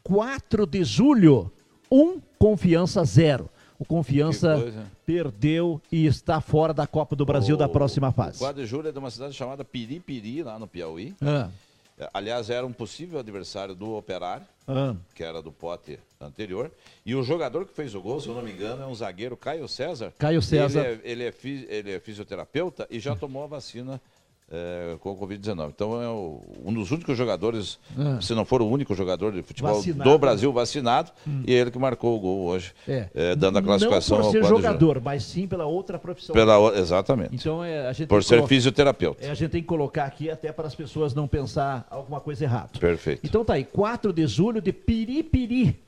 4 de julho, 1 confiança 0. O Confiança perdeu e está fora da Copa do Brasil da próxima O fase. 4 de julho é de uma cidade chamada Piripiri, lá no Piauí. Ah, É, Aliás, era um possível adversário do Operário, ah. que era do pote anterior. E o jogador que fez o gol, se eu não me engano, é um zagueiro, Caio César. Caio César. Ele é, ele é, ele é fisioterapeuta e já tomou a vacina é, com o Covid-19. Então é o- um dos únicos jogadores, Ah. se não for o único jogador de futebol Vacinado. do Brasil vacinado, e ele que marcou o gol hoje, É. é, dando a classificação Não por ao ser quadro de jogador, mas sim pela outra profissão. Pela, o- exatamente. Então é, a gente Por ser fisioterapeuta. é, a gente tem que colocar aqui até para as pessoas não pensar alguma coisa errada. Perfeito. Então tá aí, 4 de julho de Piripiri.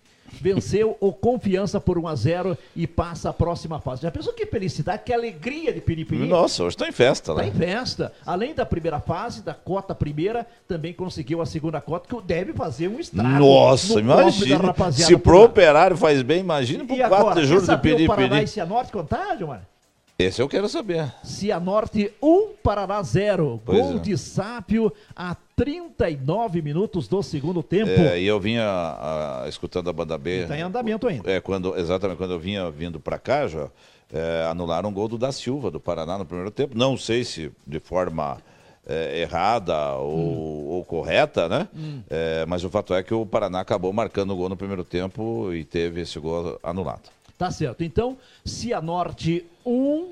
Venceu o Confiança por 1 a 0 e passa a próxima fase. Já pensou que felicidade, que alegria de Piripiri? Nossa, hoje está em festa, Está né? em festa. Além da primeira fase, da cota primeira, também conseguiu a segunda cota, que deve fazer um estrago. Nossa, no imagina. Se pro operário faz bem, imagina pro E 4 agora, de julho do saber o Paraná e Piripiri. Cianorte contágio, mano? Esse eu quero saber. Cianorte 1, Paraná 0. Pois Gol é. de Sápio a 39 minutos do segundo tempo. É, e eu vinha ah, escutando a banda B. Está em andamento ainda. É, quando, exatamente, quando eu vinha vindo para cá, já, é, anularam um gol do da Silva, do Paraná, no primeiro tempo. Não sei se de forma é, errada ou, Hum. ou correta, né? É, mas o fato é que o Paraná acabou marcando o gol no primeiro tempo e teve esse gol anulado. Tá certo. Então, Cianorte 1,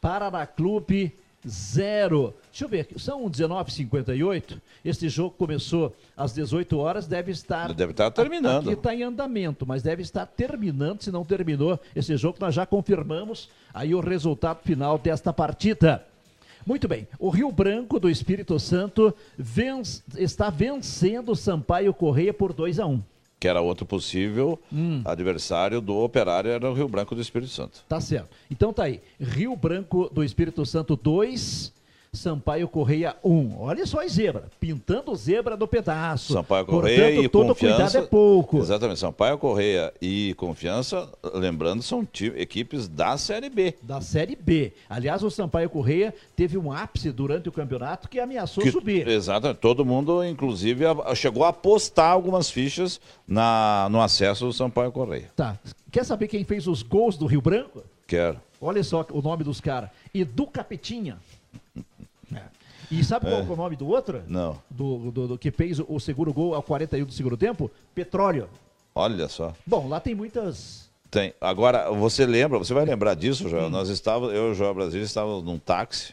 Paraná Clube 0. Deixa eu ver aqui, são 19h58. Este jogo começou às 18 horas, deve estar. Deve estar terminando. Aqui está em andamento, mas deve estar terminando. Se não terminou esse jogo, nós já confirmamos aí o resultado final desta partida. Muito bem. O Rio Branco do Espírito Santo venc- está vencendo o Sampaio Correia por 2 a 1 Que era outro possível Hum. adversário do Operário, era o Rio Branco do Espírito Santo. Tá certo. Então tá aí. Rio Branco do Espírito Santo 2, Sampaio Correia 1. Olha só a zebra. Pintando zebra do pedaço. Sampaio Correia Portanto, e todo Confiança. cuidado é pouco. Exatamente. Sampaio Correia e Confiança, lembrando, são equipes da Série B. Da Série B. Aliás, o Sampaio Correia teve um ápice durante o campeonato que ameaçou Que- subir. Exatamente. Todo mundo, inclusive, chegou a apostar algumas fichas na, no acesso do Sampaio Correia. Tá. Quer saber quem fez os gols do Rio Branco? Quero. Olha só o nome dos caras. Edu Capetinha. E sabe qual É. é o nome do outro? Não. Do, do- do que fez o segundo gol ao 41 do segundo tempo? Petróleo. Olha só. Bom, lá tem muitas. Tem. Agora, você lembra, você vai lembrar disso, Hum. Joel? Nós estávamos, eu e o Joel Brasília estávamos num táxi,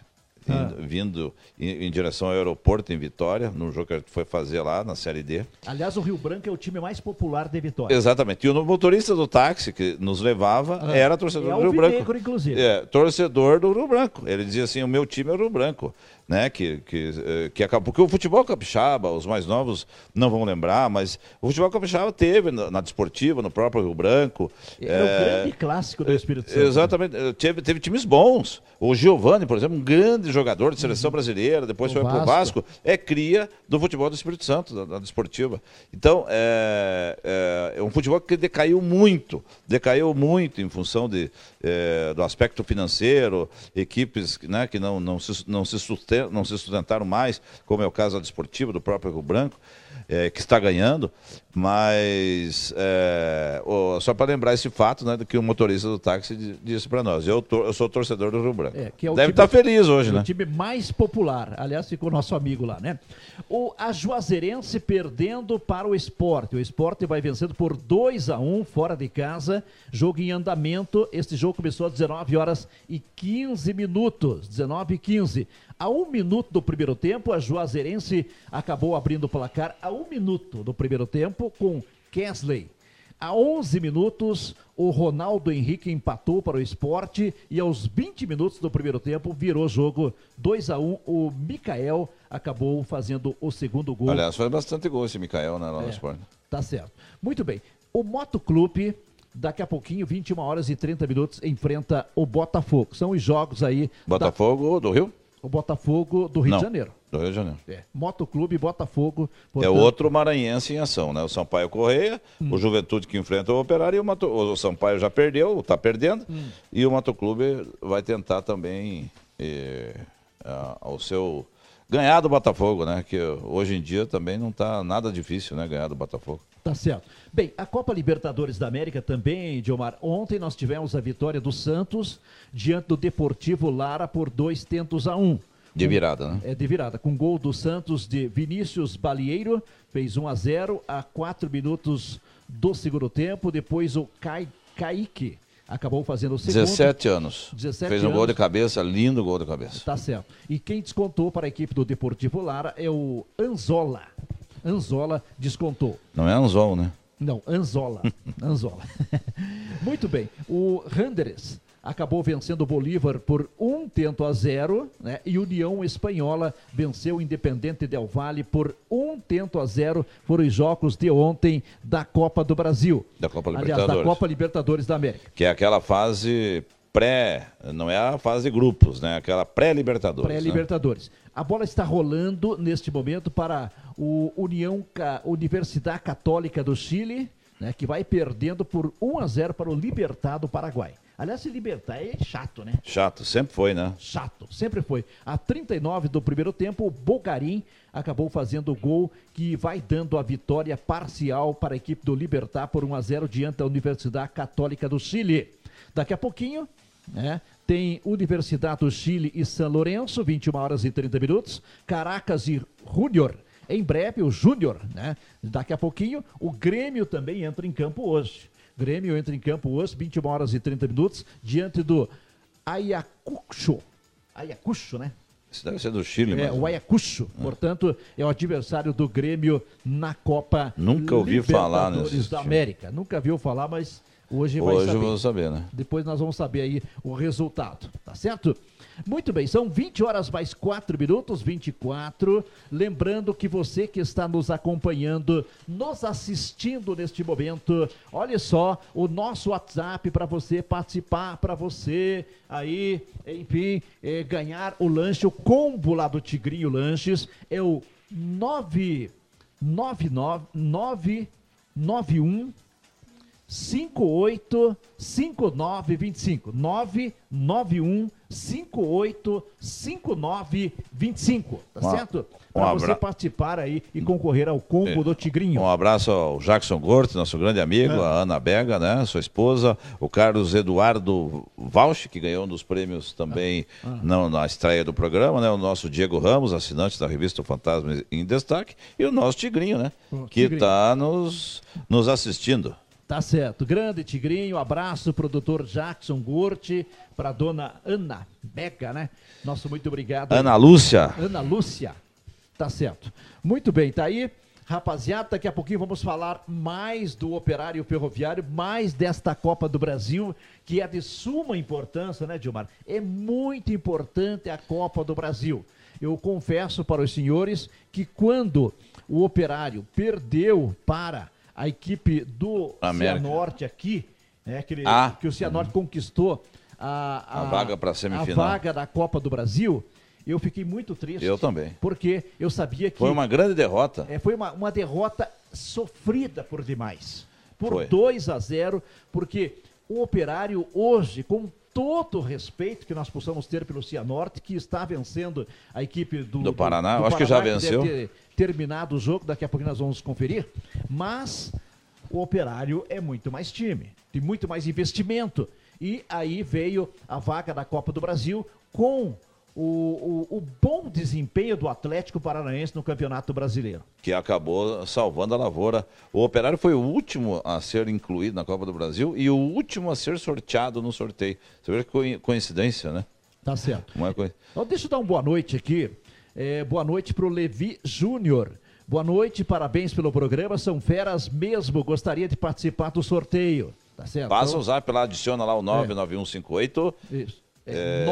Ah. indo- vindo em, em direção ao aeroporto em Vitória, num jogo que a gente foi fazer lá na Série D. Aliás, o Rio Branco é o time mais popular de Vitória. Exatamente. E o motorista do táxi que nos levava Ah. era torcedor É do Rio Branco. inclusive. É, torcedor do Rio Branco. Ele dizia assim: o meu time é o Rio Branco. Né, que, que, eh, que acabou. Porque o futebol capixaba, os mais novos não vão lembrar, mas o futebol capixaba teve na, na desportiva, no próprio Rio Branco. É, eh, o grande clássico do Espírito Santo. né? Exatamente. Eh, Teve, teve times bons. O Giovani, por exemplo, um grande jogador de seleção brasileira, depois O foi para o Vasco. É cria do futebol do Espírito Santo, da, da desportiva. Então, é, é, é um futebol que decaiu muito, decaiu muito em função de, é, do aspecto financeiro, equipes né, que não, não, se, não, se susten- não se sustentaram mais, como é o caso da desportiva do próprio Rio Branco, é, que está ganhando, mas é, só para lembrar esse fato né, do que o motorista do táxi di- disse para nós. Eu, tor- eu sou torcedor do Rio Branco. É, é Deve estar feliz hoje, É né? O time mais popular. Aliás, ficou nosso amigo lá, né? O a Juazeirense perdendo para o esporte. O esporte vai vencendo por 2 a 1 fora de casa. Jogo em andamento. Este jogo começou às 19 horas e 15 minutos. 19 e 15. A um minuto do primeiro tempo, a Juazeirense acabou abrindo o placar a um minuto do primeiro tempo com Kesley. A 11 minutos, o Ronaldo Henrique empatou para o esporte e aos 20 minutos do primeiro tempo virou jogo 2 a 1 O Mikael acabou fazendo o segundo gol. Aliás, foi bastante gol esse Mikael né, lá no É, esporte. Tá certo. Muito bem. O Motoclube, daqui a pouquinho, 21 horas e 30 minutos, enfrenta o Botafogo. São os jogos aí. da- Botafogo do Rio? O Botafogo do Rio Não, de Janeiro. Do Rio de Janeiro. É. Motoclube Botafogo. É portanto, outro maranhense em ação, né? O Sampaio Correia, Hum. o Juventude que enfrenta o Operário e o, Mato... o Sampaio já perdeu, está perdendo, Hum. e o Motoclube vai tentar também eh, a- ao seu ganhar do Botafogo, né? Que hoje em dia também não está nada difícil, né? Ganhar do Botafogo. Tá certo. Bem, a Copa Libertadores da América também, Diomar. Ontem nós tivemos a vitória do Santos diante do Deportivo Lara por dois tentos a um. De virada, né? É de virada, com gol do Santos de Vinícius Balieiro, fez 1 a 0 a 4 minutos do segundo tempo. Depois o Kai, Kaique acabou fazendo o segundo. 17 anos. 17 Fez um gol anos. de cabeça, lindo gol de cabeça. Tá certo. E quem descontou para a equipe do Deportivo Lara é o Anzola. Anzola descontou. Não é anzol, né? Não, Anzola. [laughs] Anzola. [laughs] Muito bem. O Randeres acabou vencendo o Bolívar por um tento a zero, né? E União Espanhola venceu o Independente Del Valle por um tento a zero. Foram os jogos de ontem da Copa do Brasil. Da Copa Aliás, Libertadores. da Copa Libertadores da América. Que é aquela fase pré, não é a fase de grupos, né? Aquela pré-libertadores. né? A bola está rolando neste momento para o União Ca- Universidade Católica do Chile, né, que vai perdendo por 1 a 0 para o Libertad do Paraguai. Aliás, se Libertar é chato, né? Chato, sempre foi, né? Chato, sempre foi. A 39 do primeiro tempo, o Bogarim acabou fazendo o gol que vai dando a vitória parcial para a equipe do Libertar por 1 a 0 diante da Universidade Católica do Chile. Daqui a pouquinho, né, tem Universidade do Chile e São Lourenço, 21 horas e 30 minutos. Caracas e Júnior. Em breve, o Júnior, né? Daqui a pouquinho, o Grêmio também entra em campo hoje. Grêmio entra em campo hoje, 21 horas e 30 minutos, diante do Ayacucho. Ayacucho, né? Isso deve ser do Chile, É, mas... o Ayacucho. Portanto, é o adversário do Grêmio na Copa Nunca ouvi falar nesse da. América. Nunca viu falar, mas Hoje vai Hoje saber. vamos saber, né? Depois nós vamos saber aí o resultado, tá certo? Muito bem, são 20 horas mais 4 minutos, 24. Lembrando que você que está nos acompanhando, nos assistindo neste momento, olha só o nosso WhatsApp para você participar, para você aí, enfim, eh, ganhar o lanche, o combo lá do Tigrinho Lanches, é o 999 991 585925 991 585925, tá Um- certo? um Para você abra- participar aí e concorrer ao combo do Tigrinho. Um abraço ao Jackson Gort, nosso grande amigo, É. a Ana Bega, né? Sua esposa, o Carlos Eduardo Valch, que ganhou um dos prêmios também Ah. não, na estreia do programa, né? O nosso Diego Ramos, assinante da revista O Fantasma em Destaque, e o nosso Tigrinho, né? O que Tigrinho. está nos, nos assistindo. Tá certo. Grande Tigrinho, abraço pro doutor Jackson Gurti, pra dona Ana Beca, né? Nosso muito obrigado. Ana Lúcia. Ana Lúcia. Tá certo. Muito bem, tá aí. Rapaziada, daqui a pouquinho vamos falar mais do operário ferroviário, mais desta Copa do Brasil, que é de suma importância, né, Dilmar? É muito importante a Copa do Brasil. Eu confesso para os senhores que quando o operário perdeu para a equipe do América. Cianorte aqui, né, que, ele- Ah. que o Cianorte conquistou a, A vaga pra semifinal. A vaga da Copa do Brasil, eu fiquei muito triste. Eu também. Porque eu sabia que Foi uma grande derrota. é, foi uma, uma derrota sofrida por demais. Por Foi. 2 a 0, porque o operário hoje, com todo o respeito que nós possamos ter pelo Cianorte, que está vencendo a equipe do, Do Paraná, eu acho que já venceu. deve ter terminado o jogo, daqui a pouco nós vamos conferir. Mas o operário é muito mais time, tem muito mais investimento. E aí veio a vaga da Copa do Brasil com o, o- o bom desempenho do Atlético Paranaense no Campeonato Brasileiro. que acabou salvando a lavoura. O Operário foi o último a ser incluído na Copa do Brasil e o último a ser sorteado no sorteio. Você vê que coi- coincidência, né? Tá certo. Uma coi- Então, deixa eu dar uma boa noite aqui. É, boa noite para o Levi Júnior. Boa noite, parabéns pelo programa. São feras mesmo. Gostaria de participar do sorteio. Tá certo? Passa o zap lá, adiciona lá o 99158 Isso. É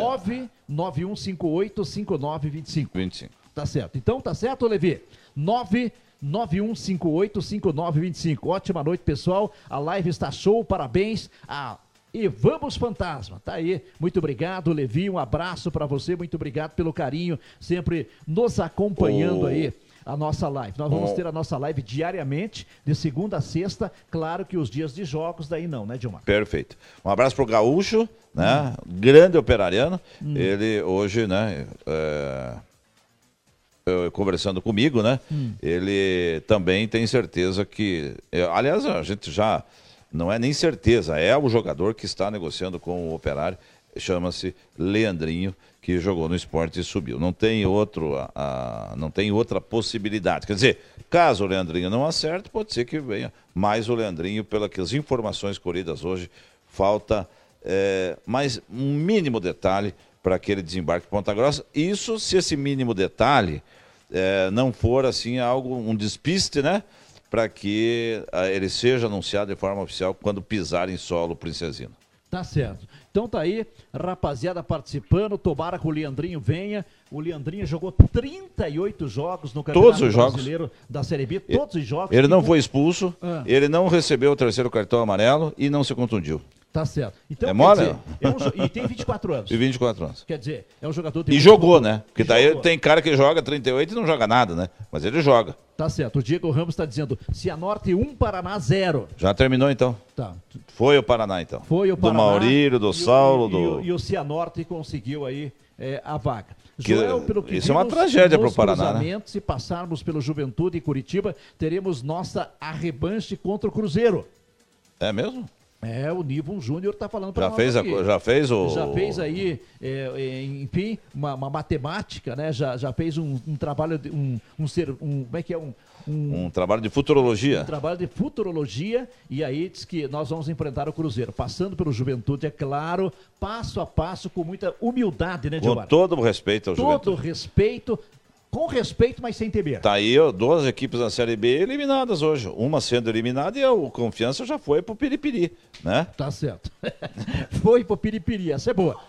991585925. 25. Tá certo. Então, tá certo, Levi? 991585925. Ótima noite, pessoal. A live está show. Parabéns a e vamos fantasma, tá aí. Muito obrigado, Levi. Um abraço para você. Muito obrigado pelo carinho, sempre nos acompanhando O- aí a nossa live. Nós vamos ter a nossa live diariamente, de segunda a sexta. Claro que os dias de jogos daí não, né, Dilmar? Perfeito. Um abraço pro Gaúcho, né? Grande operariano. Hum. Ele hoje, né? é, eu- conversando comigo, né? Hum. Ele também tem certeza que. é, aliás, a gente já. Não é nem certeza, é o jogador que está negociando com o operário. Chama-se Leandrinho, que jogou no esporte e subiu. Não tem, outro, a- a- não tem outra possibilidade. Quer dizer, caso o Leandrinho não acerte, pode ser que venha mais o Leandrinho, pelas informações colhidas hoje. Falta é, mais um mínimo detalhe para aquele desembarque em Ponta Grossa. Isso se esse mínimo detalhe é, não for assim algo, um despiste, né? Para que ah, ele seja anunciado de forma oficial quando pisar em solo princesino. Tá certo. Então tá aí, rapaziada participando. Tomara que o Leandrinho venha. O Leandrinho jogou 38 jogos no Campeonato jogos. Brasileiro da Série B. Todos os jogos. Ele não foi expulso, Ah. ele não recebeu o terceiro cartão amarelo e não se contundiu. Tá certo. Então, É quer mole? dizer, é um jo- e tem 24 anos. E 24 anos. Quer dizer, é um jogador... E jogou, futuro. né? Porque daí jogou. tem cara que joga 38 e não joga nada, né? Mas ele joga. Tá certo. O Diego Ramos está dizendo Cianorte 1, Paraná 0. Já terminou então. Tá. Foi o Paraná então. Foi o Do Paraná. Maurílio, do e o- Saulo, e, do. o- E o Cianorte conseguiu aí é, a vaga. Que- pelo que isso é uma vimos tragédia nos pro Paraná, né? Se passarmos pelo Juventude e Curitiba, teremos nossa arrebanche contra o Cruzeiro. É mesmo? É, o Nivon Júnior está falando para nós fez, a, já fez o. Já fez aí, é, é, enfim, uma, uma matemática, né? Já, já fez um, um trabalho, de, um, um ser, um, como é que é? Um, um, Um trabalho de futurologia. um trabalho de futurologia e aí diz que nós vamos enfrentar o Cruzeiro, passando pelo Juventude, é claro, passo a passo, com muita humildade, né, Com Gilmar? todo o respeito ao Todo Juventude. respeito, com respeito, mas sem temer. Tá aí ó, duas equipes na Série B eliminadas hoje. Uma sendo eliminada e o Confiança já foi pro Piripiri, né? Tá certo. [laughs] foi pro Piripiri, essa é boa.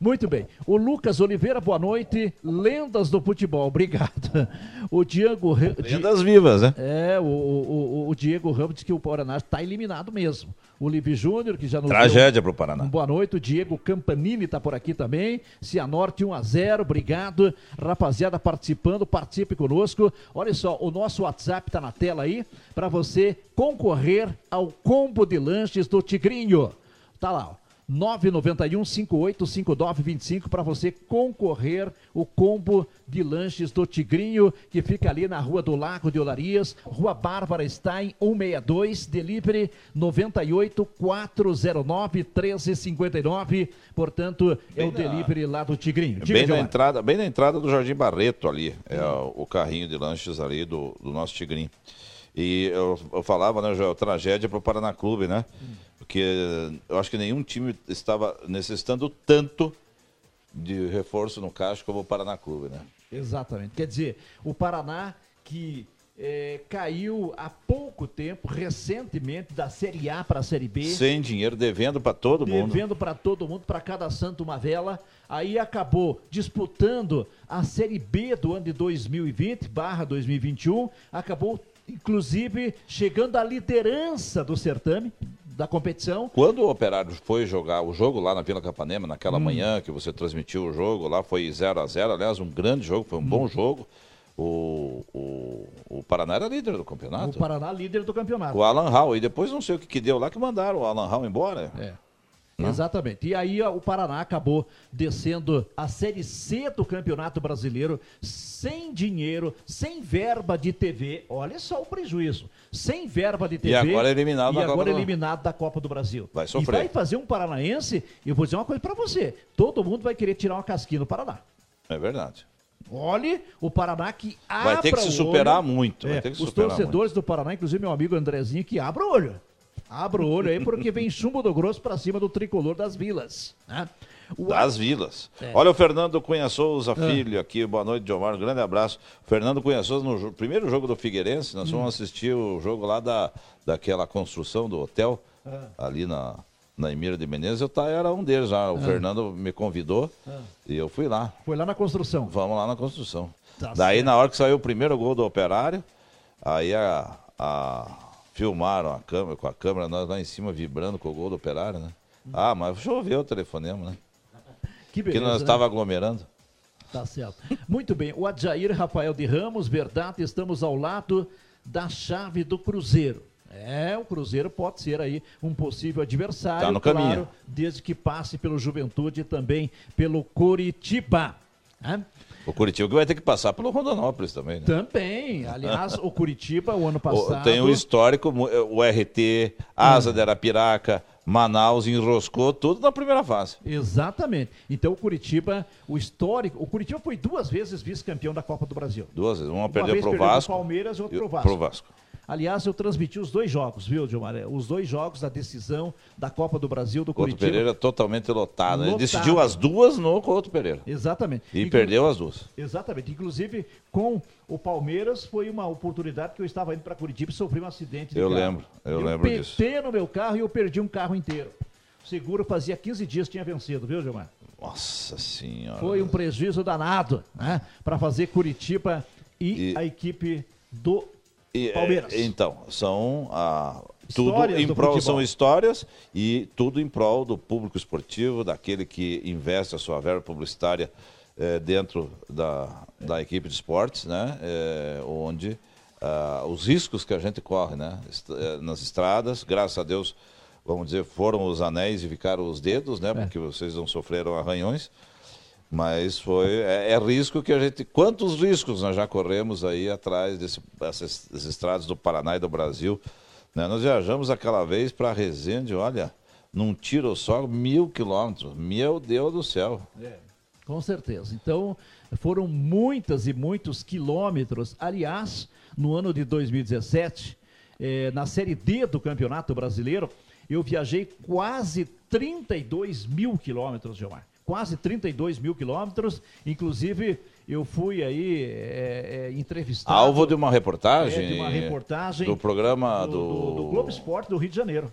Muito bem. O Lucas Oliveira, boa noite. Lendas do futebol, obrigado. O Diego. Lendas vivas, né? É, o, o, o Diego Ramos disse que o Paraná está eliminado mesmo. O Livi Júnior, que já nos. Tragédia para o Paraná. boa noite. O Diego Campanini está por aqui também. Cianorte 1 a 0 obrigado. Rapaziada participando, participe conosco. Olha só, o nosso WhatsApp está na tela aí para você concorrer ao combo de lanches do Tigrinho. Tá lá, ó. 991 585925 para você concorrer o combo de lanches do Tigrinho, que fica ali na Rua do Lago de Olarias, Rua Bárbara Stein 162, delivery 98 409 1359. Portanto, é bem o delivery lá do Tigrinho. Diga, bem na entrada, bem na entrada do Jardim Barreto ali, é o, o carrinho de lanches ali do, do nosso Tigrinho. E eu, eu falava, né, Joel, tragédia para o Paraná Clube, né? Porque eu acho que nenhum time estava necessitando tanto de reforço no caixa como o Paraná Clube, né? Exatamente. Quer dizer, o Paraná que é, caiu há pouco tempo, recentemente, da Série A para a Série B. Sem dinheiro, devendo para todo mundo. Devendo para todo mundo, para cada santo uma vela. Aí acabou disputando a Série B do ano de 2020, barra 2021. Acabou inclusive chegando à liderança do certame da competição. Quando o Operário foi jogar o jogo lá na Vila Capanema, naquela hum. manhã que você transmitiu o jogo, lá foi 0 a 0 aliás, um grande jogo, foi um hum. bom jogo. O, o, o Paraná era líder do campeonato. O Paraná líder do campeonato. O Alan Hall. E depois não sei o que, que deu lá que mandaram o Alan Hall embora. É. Não? Exatamente. E aí o Paraná acabou descendo a Série C do Campeonato Brasileiro sem dinheiro, sem verba de TV. Olha só o prejuízo. Sem verba de TV. E agora eliminado, e da, agora Copa eliminado do... da Copa do Brasil. Vai sofrer. E vai fazer um paranaense, e eu vou dizer uma coisa para você. Todo mundo vai querer tirar uma casquinha no Paraná. É verdade. Olhe o Paraná que abre Vai ter que se superar olho. muito. É, os torcedores muito. do Paraná, inclusive meu amigo Andrezinho, que abra o olho. Abra o olho aí, porque vem chumbo do grosso para cima do tricolor das vilas. Né? O... Das vilas. É. Olha o Fernando Cunha Souza, ah. filho, aqui. Boa noite, Giovanni. Um grande abraço. Fernando Cunha Souza, no primeiro jogo do Figueirense, nós hum. fomos assistir o jogo lá da, daquela construção do hotel, ah. ali na, na Emília de Menezes. Eu tá, era um deles já. O ah. Fernando me convidou ah. e eu fui lá. Foi lá na construção? Vamos lá na construção. Tá Daí, certo. na hora que saiu o primeiro gol do Operário, aí a, a filmaram a câmera, com a câmera, nós lá em cima vibrando com o gol do operário, né? Ah, mas choveu o telefonema, né? Que beleza, Que nós estava né? aglomerando. Tá certo. Muito bem. O Adjair Rafael de Ramos, verdade, estamos ao lado da chave do Cruzeiro. É, o Cruzeiro pode ser aí um possível adversário, tá no claro, caminho. desde que passe pelo Juventude e também pelo Coritiba. Né? O Curitiba que vai ter que passar pelo Rondonópolis também, né? Também. Aliás, o Curitiba, o ano [laughs] passado. Tem o histórico, o RT, Asa hum. de Arapiraca, Manaus enroscou tudo na primeira fase. Exatamente. Então o Curitiba, o histórico, o Curitiba foi duas vezes vice-campeão da Copa do Brasil. Duas vezes, uma, uma perdeu para o Vasco. Palmeiras e outra para o Vasco. Pro Vasco. Aliás, eu transmiti os dois jogos, viu, Gilmar? Os dois jogos da decisão da Copa do Brasil do Couto Curitiba. Pereira totalmente lotado. Né? Ele decidiu as duas no Couto Pereira. Exatamente. E Inclu... perdeu as duas. Exatamente. Inclusive, com o Palmeiras, foi uma oportunidade que eu estava indo para Curitiba e sofri um acidente Eu carro. lembro, eu, eu lembro disso. Eu no meu carro e eu perdi um carro inteiro. O seguro fazia 15 dias que tinha vencido, viu, Gilmar? Nossa Senhora. Foi um prejuízo danado, né? Para fazer Curitiba e, e... a equipe do e, é, Palmeiras. então, são ah, tudo em prol, são histórias e tudo em prol do público esportivo, daquele que investe a sua verba publicitária eh, dentro da, da equipe de esportes, né? Eh, onde ah, os riscos que a gente corre, né? Eh, nas estradas, graças a Deus, vamos dizer, foram os anéis e ficaram os dedos, né? É. Porque vocês não sofreram arranhões. Mas foi é, é, risco que a gente. Quantos riscos nós já corremos aí atrás dessas, desses estradas do Paraná e do Brasil? Né? Nós viajamos aquela vez para Resende, olha, num tiro só, mil quilômetros. Meu Deus do céu. É, com certeza. Então, foram muitas e muitos quilômetros. Aliás, no ano de 2017, eh, na Série D do Campeonato Brasileiro, eu viajei quase 32 mil quilômetros, Gilmar quase 32 mil quilômetros. Inclusive, eu fui aí é, é, entrevistado. Alvo de uma reportagem? É, de uma reportagem. Do programa do, do... do, Globo Esporte do Rio de Janeiro.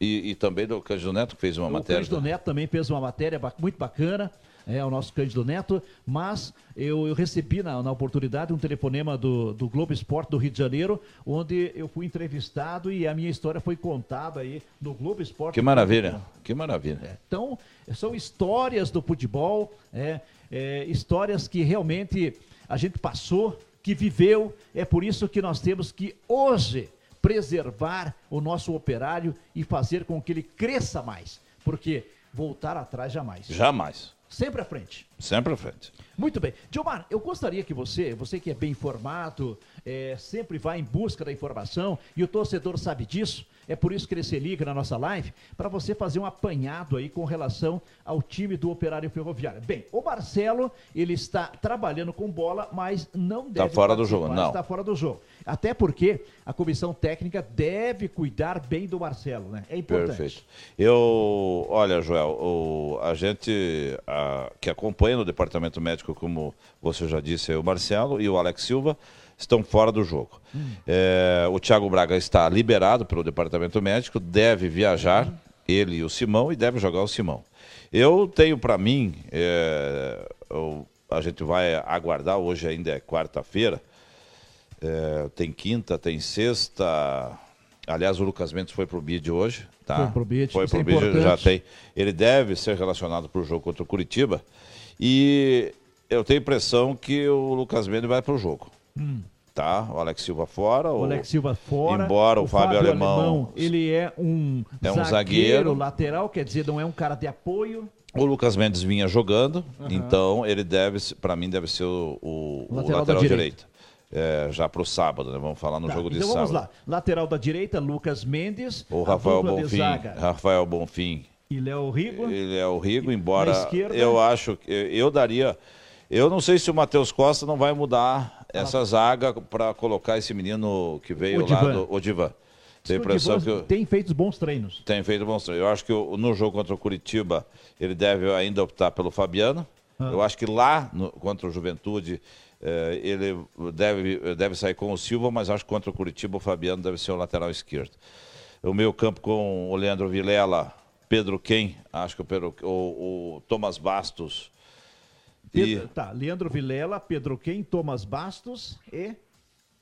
E, e também do Cândido Neto, que fez uma o matéria. O Cândido Neto também fez uma matéria muito bacana é o nosso Cândido Neto, mas eu, eu recebi na, na, oportunidade um telefonema do, do Globo Esporte do Rio de Janeiro, onde eu fui entrevistado e a minha história foi contada aí no Globo Esporte. Que maravilha, que maravilha. É, então, são histórias do futebol, é, é, histórias que realmente a gente passou, que viveu, é por isso que nós temos que hoje preservar o nosso operário e fazer com que ele cresça mais, porque voltar atrás jamais. Jamais. Sempre à frente. Sempre à frente. Muito bem. Gilmar, eu gostaria que você, você que é bem informado, é, sempre vai em busca da informação, e o torcedor sabe disso, é por isso que ele se liga na nossa live, para você fazer um apanhado aí com relação ao time do Operário Ferroviário. Bem, o Marcelo, ele está trabalhando com bola, mas não tá deve. Está fora do jogo, não. Está fora do jogo. Até porque a comissão técnica deve cuidar bem do Marcelo, né? É importante. Perfeito. Eu, olha, Joel, o, a gente a, que acompanha no departamento médico, como você já disse, é o Marcelo e o Alex Silva estão fora do jogo. Hum. É, o Thiago Braga está liberado pelo departamento médico, deve viajar, hum. ele e o Simão, e deve jogar o Simão. Eu tenho para mim, é, eu, a gente vai aguardar, hoje ainda é quarta-feira, é, tem quinta, tem sexta. Aliás, o Lucas Mendes foi pro BID hoje. Tá? Foi pro BID, foi pro é BID, já tem. Ele deve ser relacionado para o jogo contra o Curitiba. E eu tenho a impressão que o Lucas Mendes vai para o jogo. Hum. Tá? O Alex Silva fora. O Alex Silva fora. Embora o, o Fábio, Fábio Alemão, Alemão, Ele é um, é um zagueiro, zagueiro lateral, quer dizer, não é um cara de apoio. O Lucas Mendes vinha jogando, uhum. então ele deve, para mim, deve ser o, o, o lateral, lateral direito. É, já para o sábado, né? Vamos falar no tá, jogo de então sábado. Vamos lá. Lateral da direita, Lucas Mendes. O Rafael Bonfim. Rafael Bonfim. E Léo Rigo. E Léo Rigo, embora eu acho que eu daria eu não sei se o Matheus Costa não vai mudar essa zaga para colocar esse menino que veio lá do Odivan. Tem impressão que tem feito bons treinos. Tem feito bons treinos. Eu acho que no jogo contra o Curitiba ele deve ainda optar pelo Fabiano. Ah. Eu acho que lá no, contra o Juventude eh, ele deve, deve sair com o Silva, mas acho que contra o Curitiba o Fabiano deve ser o lateral esquerdo. O meio campo com o Leandro Vilela, Pedro Quem, acho que o, Pedro, o, o Thomas Bastos e... Tá, Leandro Vilela, Pedro Quem, Thomas Bastos e.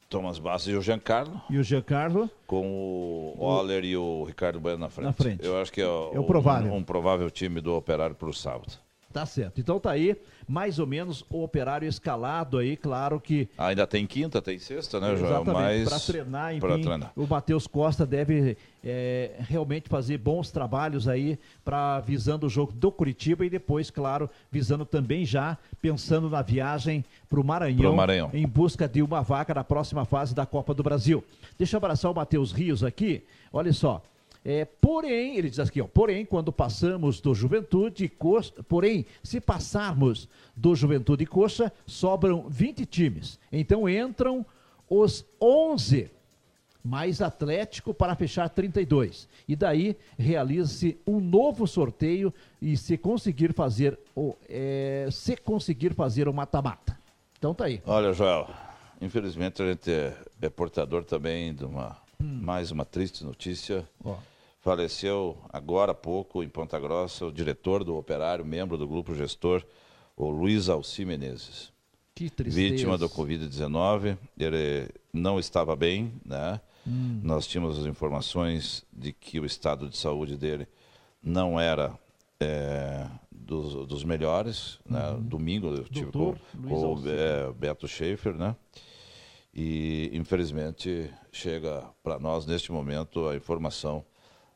Thomas Bastos e o Giancarlo. E o Giancarlo. Com o Oller e o Ricardo Bueno na frente. Na frente. Eu acho que é, é o provável. Um, um provável time do Operário para o sábado. Tá certo. Então tá aí, mais ou menos, o operário escalado aí, claro que. Ainda tem quinta, tem sexta, né, João? Mas. Para treinar, enfim, treinar. o Matheus Costa deve é, realmente fazer bons trabalhos aí para visando o jogo do Curitiba e depois, claro, visando também já, pensando na viagem para o Maranhão, Maranhão, em busca de uma vaga na próxima fase da Copa do Brasil. Deixa eu abraçar o Matheus Rios aqui. Olha só, é, porém, ele diz aqui, ó, porém, quando passamos do Juventude e Coxa, porém, se passarmos do Juventude e Coxa, sobram 20 times. Então entram os 11 mais Atlético para fechar 32. E daí realiza-se um novo sorteio e se conseguir fazer o é, se conseguir fazer o mata-mata. Então tá aí. Olha, Joel, infelizmente a gente é, é portador também de uma hum. mais uma triste notícia. Oh Faleceu agora há pouco, em Ponta Grossa, o diretor do Operário, membro do grupo gestor, o Luiz Alci Menezes. Que tristeza. Vítima do Covid-19. Ele não estava bem, né? Hum. Nós tínhamos as informações de que o estado de saúde dele não era é, dos, dos, melhores. Né? Uhum. Domingo eu tive Doutor, com, com o é, Beto Schaefer, né? E infelizmente chega para nós neste momento a informação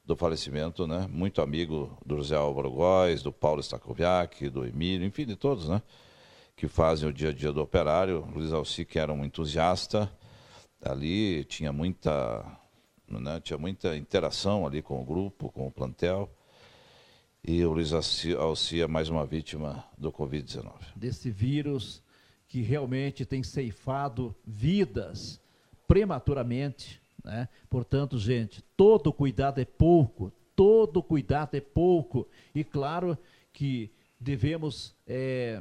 do falecimento, né? Muito amigo do José Álvaro Góes, do Paulo Stakoviak, do Emílio, enfim, de todos, né? Que fazem o dia a dia do operário. Luiz Alci, que era um entusiasta, ali tinha muita, né? tinha muita interação ali com o grupo, com o plantel. E o Luiz Alci é mais uma vítima do Covid-19. Desse vírus que realmente tem ceifado vidas prematuramente, né? Portanto, gente, todo cuidado é pouco, todo cuidado é pouco. E claro que devemos é,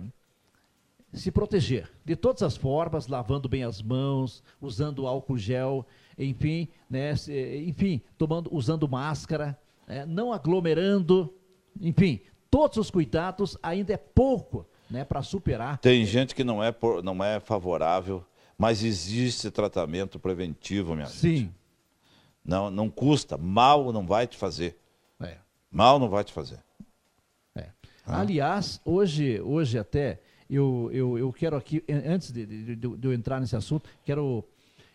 se proteger de todas as formas, lavando bem as mãos, usando álcool gel, enfim, né, enfim, tomando, usando máscara, é, não aglomerando, enfim, todos os cuidados ainda é pouco, né, para superar. Tem gente que não é por, não é favorável, mas existe tratamento preventivo, minha Sim. gente. Não, não custa, mal não vai te fazer. É. Mal não vai te fazer. É. Ah. Aliás, hoje, hoje até eu, eu, eu quero aqui, antes de, de, de, eu entrar nesse assunto, quero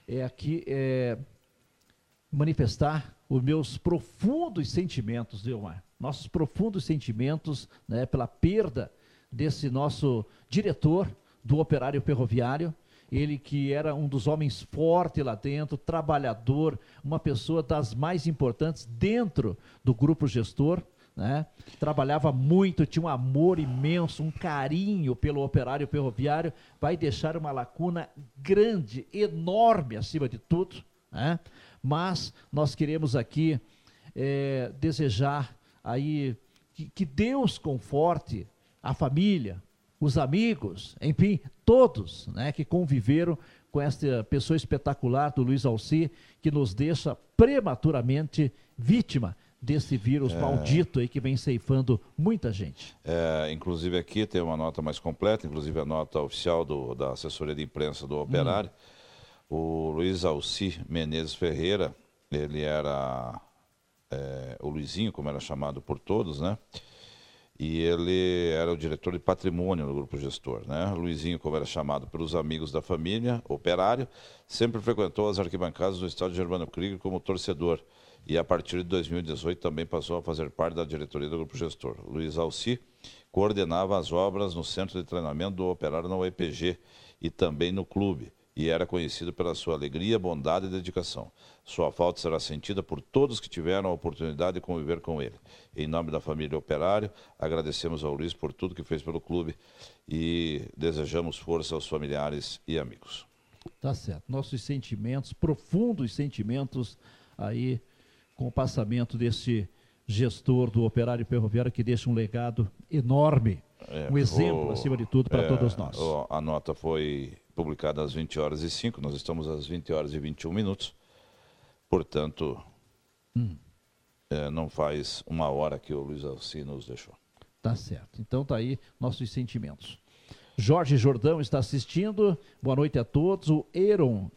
é, aqui é, manifestar os meus profundos sentimentos, Vilmar. Nossos profundos sentimentos né, pela perda desse nosso diretor do operário ferroviário, ele que era um dos homens fortes lá dentro, trabalhador, uma pessoa das mais importantes dentro do grupo gestor, né? Trabalhava muito, tinha um amor imenso, um carinho pelo operário ferroviário, vai deixar uma lacuna grande, enorme acima de tudo, né? Mas nós queremos aqui é, desejar aí que, que Deus conforte a família, os amigos, enfim, todos né, que conviveram com esta pessoa espetacular do Luiz Alci, que nos deixa prematuramente vítima desse vírus é... maldito aí que vem ceifando muita gente. É, inclusive aqui tem uma nota mais completa, inclusive a nota oficial do, da assessoria de imprensa do operário. Hum. O Luiz Alci Menezes Ferreira, ele era é, o Luizinho, como era chamado por todos, né? E ele era o diretor de patrimônio no grupo gestor, né? Luizinho, como era chamado pelos amigos da família, operário, sempre frequentou as arquibancadas do estádio Germano Krieger como torcedor e a partir de 2018 também passou a fazer parte da diretoria do grupo gestor. Luiz Alci coordenava as obras no centro de treinamento do operário na UEPG e também no clube, e era conhecido pela sua alegria, bondade e dedicação. Sua falta será sentida por todos que tiveram a oportunidade de conviver com ele. Em nome da família Operário, agradecemos ao Luiz por tudo que fez pelo clube e desejamos força aos familiares e amigos. Tá certo. Nossos sentimentos, profundos sentimentos aí com o passamento desse gestor do operário ferroviário que deixa um legado enorme, é, um exemplo, o, acima de tudo, para é, todos nós. A nota foi publicada às 20 horas e 5, nós estamos às 20 horas e 21 minutos, portanto, hum. é, não faz uma hora que o Luiz Alci nos deixou. Tá certo. Então tá aí nossos sentimentos. Jorge Jordão está assistindo. Boa noite a todos. O Eron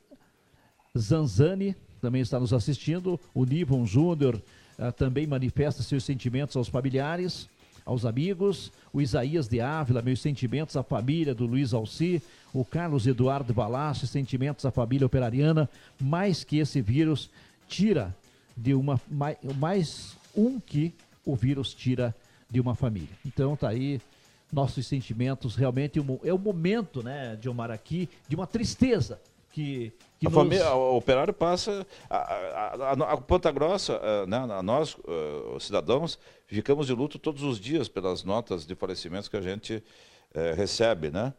Zanzani também está nos assistindo. O Nivon Júnior uh, também manifesta seus sentimentos aos familiares, aos amigos. O Isaías de Ávila, meus sentimentos à família do Luiz Alci. O Carlos Eduardo Balache, sentimentos à família operariana. Mais que esse vírus tira de uma. Mais, mais um que o vírus tira de uma família. Então tá aí nossos sentimentos, realmente é o momento, né, de Omar aqui, de uma tristeza que, que a nos... família, o operário passa a, a, a, a Ponta Grossa, uh, né, nós uh, os cidadãos ficamos de luto todos os dias pelas notas de falecimentos que a gente uh, recebe, né?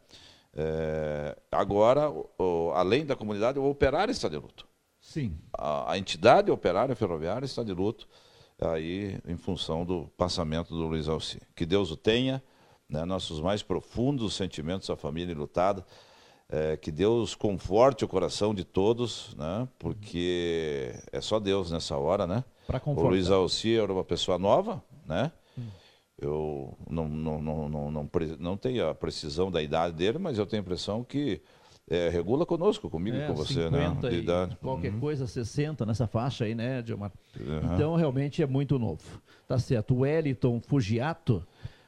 agora, o, além da comunidade, o operário está de luto. Sim. A, entidade operária ferroviária está de luto aí em função do passamento do Luiz Alci. Que Deus o tenha, né, nossos mais profundos sentimentos à família lutada. É, que Deus conforte o coração de todos, né? Porque é só Deus nessa hora, né? O Luiz Alci era uma pessoa nova, né? Hum. Eu não, não, não, não, não, não tenho a precisão da idade dele, mas eu tenho a impressão que é, regula conosco, comigo é, com você, né? De idade. Qualquer uhum. coisa, 60 nessa faixa aí, né, Dilma? Uhum. Então, realmente é muito novo. Tá certo. O Wellington Fugiato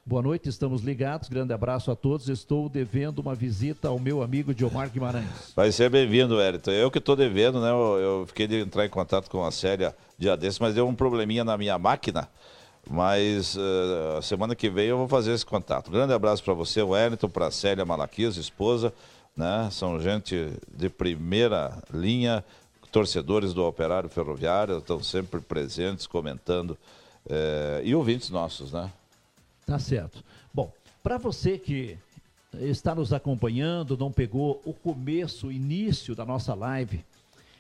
Boa noite, estamos ligados. Grande abraço a todos. Estou devendo uma visita ao meu amigo Diomar Guimarães. Vai ser bem-vindo, Wellington. Eu que estou devendo, né? Eu, eu, fiquei de entrar em contato com a Célia dia desses, mas deu um probleminha na minha máquina. Mas uh, semana que vem eu vou fazer esse contato. Grande abraço para você, Wellington, para a Célia Malaquias, esposa. Né? São gente de primeira linha, torcedores do Operário Ferroviário, estão sempre presentes, comentando. Uh, e ouvintes nossos, né? Tá certo. Bom, para você que está nos acompanhando, não pegou o começo, o início da nossa live,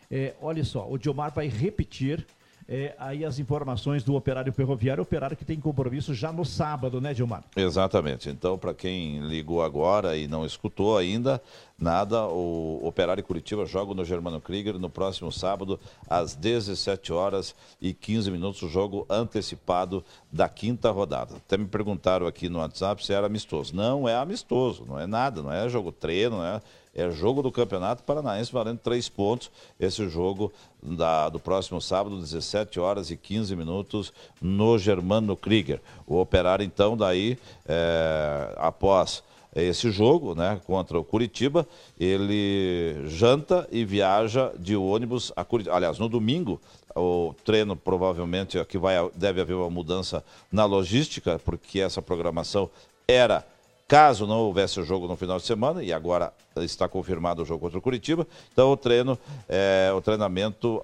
é, olha só, o Diomar vai repetir é, aí as informações do operário ferroviário, operário que tem compromisso já no sábado, né, Gilmar? Exatamente. Então, para quem ligou agora e não escutou ainda, nada, o Operário Curitiba joga no Germano Krieger no próximo sábado, às 17 horas e 15 minutos, o jogo antecipado da quinta rodada. Até me perguntaram aqui no WhatsApp se era amistoso. Não é amistoso, não é nada, não é jogo treino, não é é jogo do Campeonato Paranaense valendo três pontos. Esse jogo da, do próximo sábado, 17 horas e 15 minutos, no Germano Krieger. O Operário, então, daí, é, após esse jogo, né, contra o Curitiba, ele janta e viaja de ônibus a Curitiba. Aliás, no domingo, o treino provavelmente aqui vai deve haver uma mudança na logística, porque essa programação era caso não houvesse o jogo no final de semana, e agora está confirmado o jogo contra o Curitiba, então o treino, é, o treinamento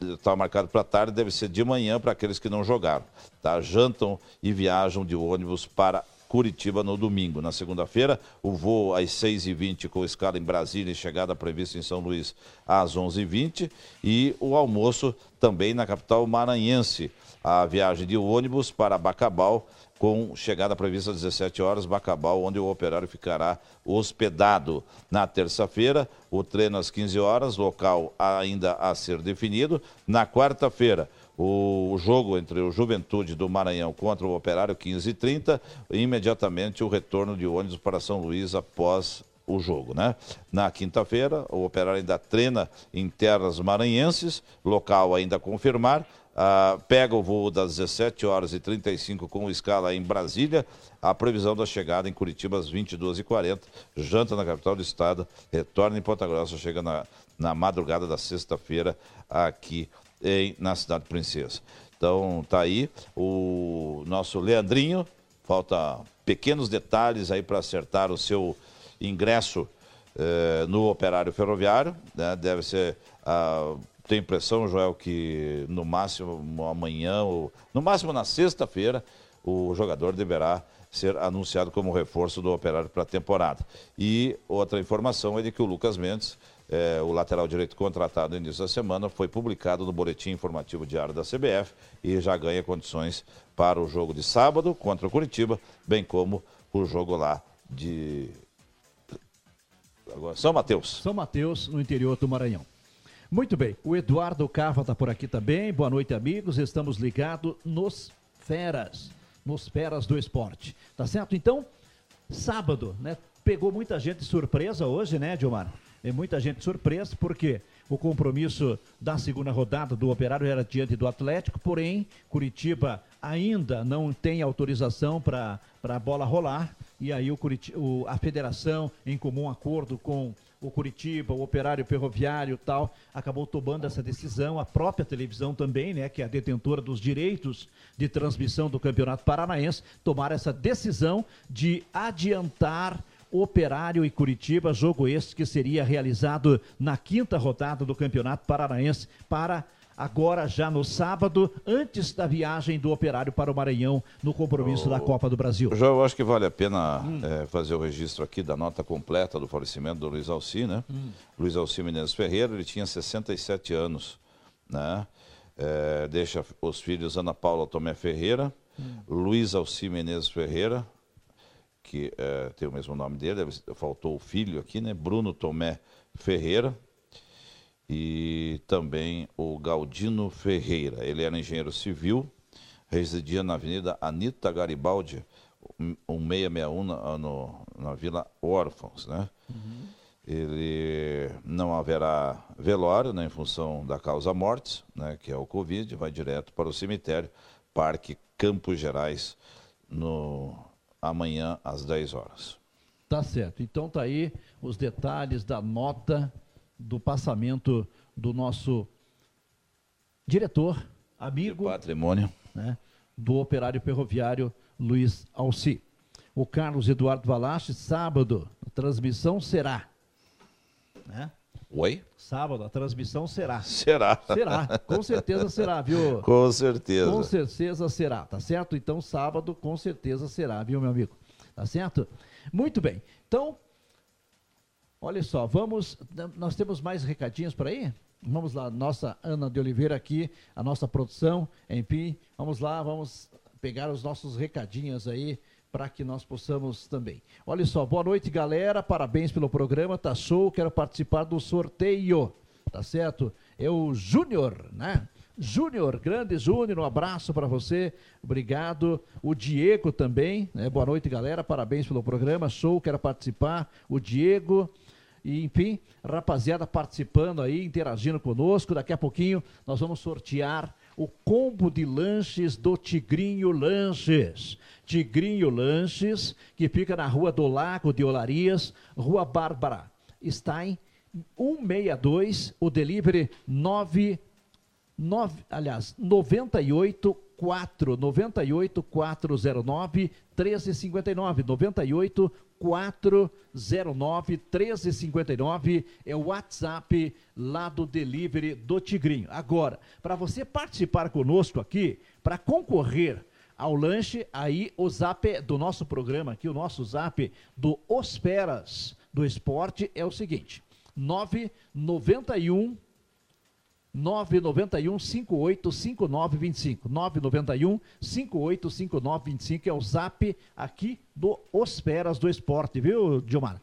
está marcado para tarde, deve ser de manhã para aqueles que não jogaram. Tá? Jantam e viajam de ônibus para Curitiba no domingo. Na segunda-feira, o voo às 6h20 com escala em Brasília e chegada prevista em São Luís às 11h20 e o almoço também na capital maranhense. A viagem de ônibus para Bacabal com chegada prevista às 17 horas, Bacabal, onde o operário ficará hospedado. Na terça-feira, o treino às 15 horas, local ainda a ser definido. Na quarta-feira, o jogo entre o Juventude do Maranhão contra o Operário 15h30, imediatamente o retorno de ônibus para São Luís após o jogo, né? Na quinta-feira, o Operário ainda treina em terras maranhenses, local ainda a confirmar. Uh, pega o voo das 17 horas e 35 com escala em Brasília. A previsão da chegada em Curitiba às 22h40. Janta na capital do estado. Retorna em Ponta Grossa. Chega na, na madrugada da sexta-feira aqui em, na Cidade Princesa. Então tá aí o nosso Leandrinho. Falta pequenos detalhes aí para acertar o seu ingresso eh, no operário ferroviário. Né? Deve ser. Uh, tenho impressão, Joel, que no máximo amanhã, ou, no máximo na sexta-feira, o jogador deverá ser anunciado como reforço do operário para a temporada. E outra informação é de que o Lucas Mendes, é, o lateral direito contratado no início da semana, foi publicado no Boletim Informativo Diário da CBF e já ganha condições para o jogo de sábado contra o Curitiba, bem como o jogo lá de São Mateus. São Mateus, no interior do Maranhão. Muito bem, o Eduardo Cava está por aqui também. Boa noite, amigos. Estamos ligados nos Feras, nos Feras do Esporte. Tá certo? Então, sábado, né? Pegou muita gente surpresa hoje, né, Dilmar? É muita gente surpresa, porque o compromisso da segunda rodada do Operário era diante do Atlético, porém, Curitiba ainda não tem autorização para a bola rolar. E aí o, o, a federação, em comum acordo com o Curitiba, o Operário Ferroviário tal, acabou tomando essa decisão. A própria televisão também, né, que é a detentora dos direitos de transmissão do Campeonato Paranaense, tomar essa decisão de adiantar Operário e Curitiba, jogo este que seria realizado na quinta rodada do Campeonato Paranaense para agora já no sábado, antes da viagem do Operário para o Maranhão no compromisso da Copa do Brasil. Já eu acho que vale a pena hum. é, fazer o registro aqui da nota completa do falecimento do Luiz Alci, né? Hum. Luiz Alci Menezes Ferreira, ele tinha 67 anos, né? É, deixa os filhos Ana Paula Tomé Ferreira, hum. Luiz Alci Menezes Ferreira, que é, tem o mesmo nome dele, faltou o filho aqui, né? Bruno Tomé Ferreira, e também o Galdino Ferreira. Ele era engenheiro civil, residia na Avenida Anita Garibaldi, 1661, na, no, na Vila Órfãos, né? Uhum. Ele não haverá velório, né, em função da causa mortes, né, que é o Covid, vai direto para o cemitério Parque Campos Gerais no amanhã às 10 horas. Tá certo. Então tá aí os detalhes da nota do passamento do nosso diretor, amigo. patrimônio. Né, do operário ferroviário Luiz Alci. O Carlos Eduardo Valache, sábado, a transmissão será. Né? Oi? Sábado, a transmissão será. Será. Será, com certeza será, viu? [laughs] Com certeza. Com certeza será, tá certo? Então, sábado, com certeza será, viu, meu amigo? Tá certo? Muito bem. Então, Olha só, vamos. Nós temos mais recadinhos por aí? Vamos lá, nossa Ana de Oliveira aqui, a nossa produção, enfim. Vamos lá, vamos pegar os nossos recadinhos aí para que nós possamos também. Olha só, boa noite, galera. Parabéns pelo programa, tá show. Quero participar do sorteio, tá certo? É o Júnior, né? Júnior, grande Júnior, um abraço para você, obrigado. O Diego também, né? boa noite, galera, parabéns pelo programa, show, quero participar. O Diego, e enfim, rapaziada participando aí, interagindo conosco. Daqui a pouquinho nós vamos sortear o combo de lanches do Tigrinho Lanches. Tigrinho Lanches, que fica na Rua do Lago de Olarias, Rua Bárbara. Está em 162, o delivery 9, 9 aliás, 98 4 98 409 1359 98 409 1359 é o WhatsApp lá do delivery do Tigrinho. Agora, para você participar conosco aqui, para concorrer ao lanche, aí o zap do nosso programa aqui, o nosso zap do Osperas do Esporte é o seguinte: 991 991 585925. 991 585925 é o zap aqui do Osperas do Esporte, viu, Dilmar?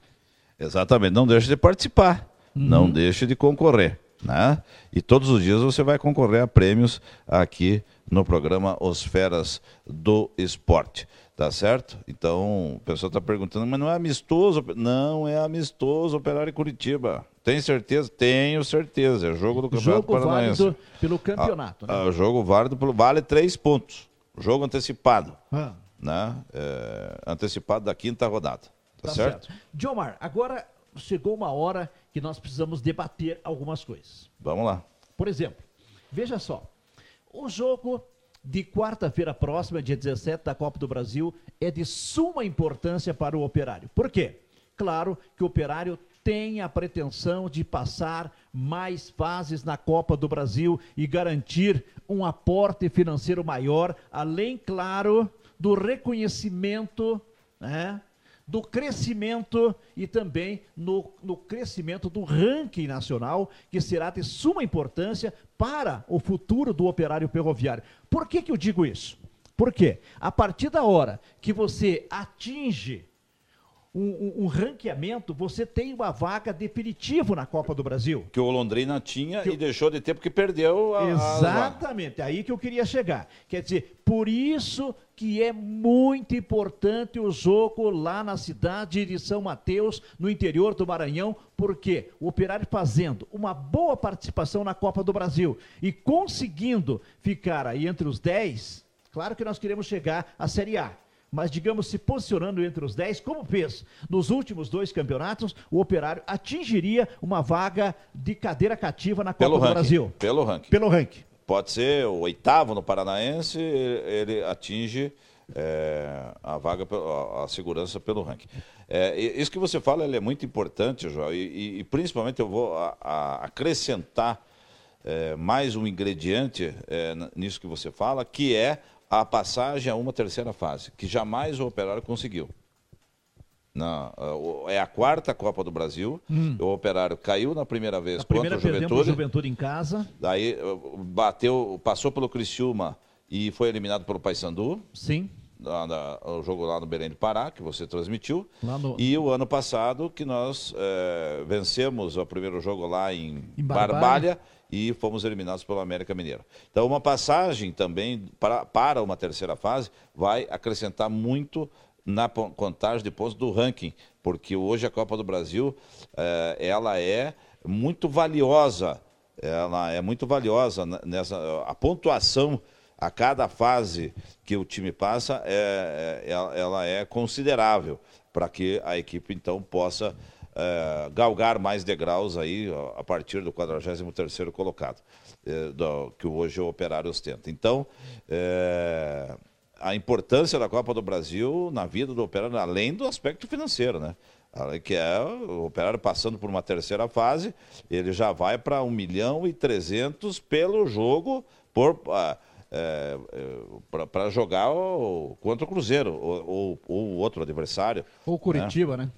Exatamente, não deixe de participar, uhum. não deixe de concorrer, né? E todos os dias você vai concorrer a prêmios aqui no programa Os Feras do Esporte. Tá certo? Então, o pessoal está perguntando, mas não é amistoso? Não é amistoso Operário Curitiba. Tem certeza? Tenho certeza. É jogo do Campeonato jogo Paranaense. Válido pelo campeonato, né? Ah, jogo válido pelo. Vale três pontos. Jogo antecipado. Ah. Né? É, antecipado da quinta rodada. Tá, tá certo? certo? Diomar, agora chegou uma hora que nós precisamos debater algumas coisas. Vamos lá. Por exemplo, veja só. O jogo de quarta-feira próxima, dia 17, da Copa do Brasil, é de suma importância para o operário. Por quê? Claro que o operário tem a pretensão de passar mais fases na Copa do Brasil e garantir um aporte financeiro maior, além, claro, do reconhecimento né, do crescimento e também no, no crescimento do ranking nacional, que será de suma importância para o futuro do operário ferroviário. Por que, que eu digo isso? Porque a partir da hora que você atinge um, um, um, ranqueamento, você tem uma vaga definitiva na Copa do Brasil. Que o Londrina tinha que e deixou de ter porque perdeu a. Exatamente, a... aí que eu queria chegar. Quer dizer, por isso que é muito importante o jogo lá na cidade de São Mateus, no interior do Maranhão, porque o Operário fazendo uma boa participação na Copa do Brasil e conseguindo ficar aí entre os 10, claro que nós queremos chegar à Série A mas digamos se posicionando entre os 10, como fez nos últimos dois campeonatos, o Operário atingiria uma vaga de cadeira cativa na Copa pelo do ranking, Brasil. Pelo ranking. Pelo ranking. Pode ser o oitavo no Paranaense, ele atinge é, a vaga, a, segurança pelo ranking. É, isso que você fala é muito importante, João, e, e, principalmente eu vou a, a acrescentar é, mais um ingrediente nisso que você fala, que é a passagem a uma terceira fase, que jamais o Operário conseguiu. Na, é a quarta Copa do Brasil. Hum. O Operário caiu na primeira vez a contra o Juventude. Juventude em casa. Daí bateu, passou pelo Criciúma e foi eliminado pelo Paysandu. Sim. Na, na, o jogo lá no Belém do Pará, que você transmitiu. No... E o ano passado, que nós é, vencemos o primeiro jogo lá em, em Barbalha. Barbalha e fomos eliminados pelo América Mineiro. Então, uma passagem também para, para uma terceira fase vai acrescentar muito na contagem de pontos do ranking, porque hoje a Copa do Brasil eh, ela é muito valiosa, ela é muito valiosa nessa a pontuação a cada fase que o time passa é, é ela é considerável para que a equipe então possa é, galgar mais degraus aí a partir do 43º colocado, é, do, que hoje o Operário ostenta. Então, é, a importância da Copa do Brasil na vida do Operário, além do aspecto financeiro, né? que é o Operário passando por uma terceira fase, ele já vai para 1 milhão e 300 pelo jogo por... Ah, é, é para jogar o, contra o Cruzeiro ou, ou, ou outro adversário. Ou Curitiba, né? né?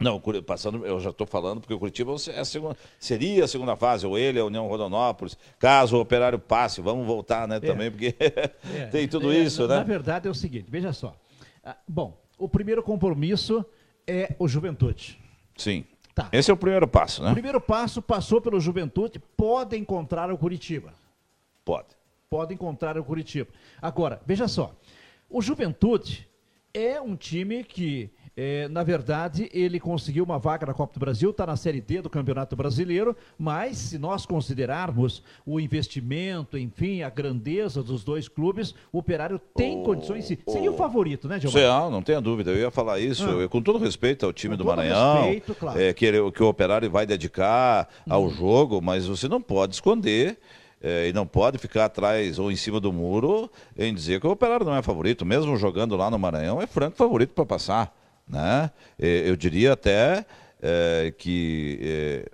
Não, passando, eu já estou falando, porque o Curitiba é a segunda, seria a segunda fase, ou ele, a União Rodonópolis, caso o operário passe, vamos voltar, né, é. também, porque é. [laughs] tem tudo é, isso, na, né? Na verdade é o seguinte, veja só. Ah, bom, o primeiro compromisso é o Juventude. Sim. Tá. Esse é o primeiro passo, né? O primeiro passo passou pelo Juventude, pode encontrar o Curitiba. Pode. Pode encontrar o Curitiba. Agora, veja só, o Juventude é um time que é, na verdade, ele conseguiu uma vaga na Copa do Brasil, está na Série D do Campeonato Brasileiro, mas se nós considerarmos o investimento, enfim, a grandeza dos dois clubes, o Operário tem oh, condições. Seria oh, o favorito, né, Gilmar? Não, não tenha dúvida. Eu ia falar isso, ah. eu, com todo respeito ao time com do Maranhão, respeito, claro. é, que, ele, que o Operário vai dedicar ao hum. jogo, mas você não pode esconder. É, e não pode ficar atrás ou em cima do muro em dizer que o Operário não é favorito, mesmo jogando lá no Maranhão, é franco favorito para passar. Né? Eu diria até é, que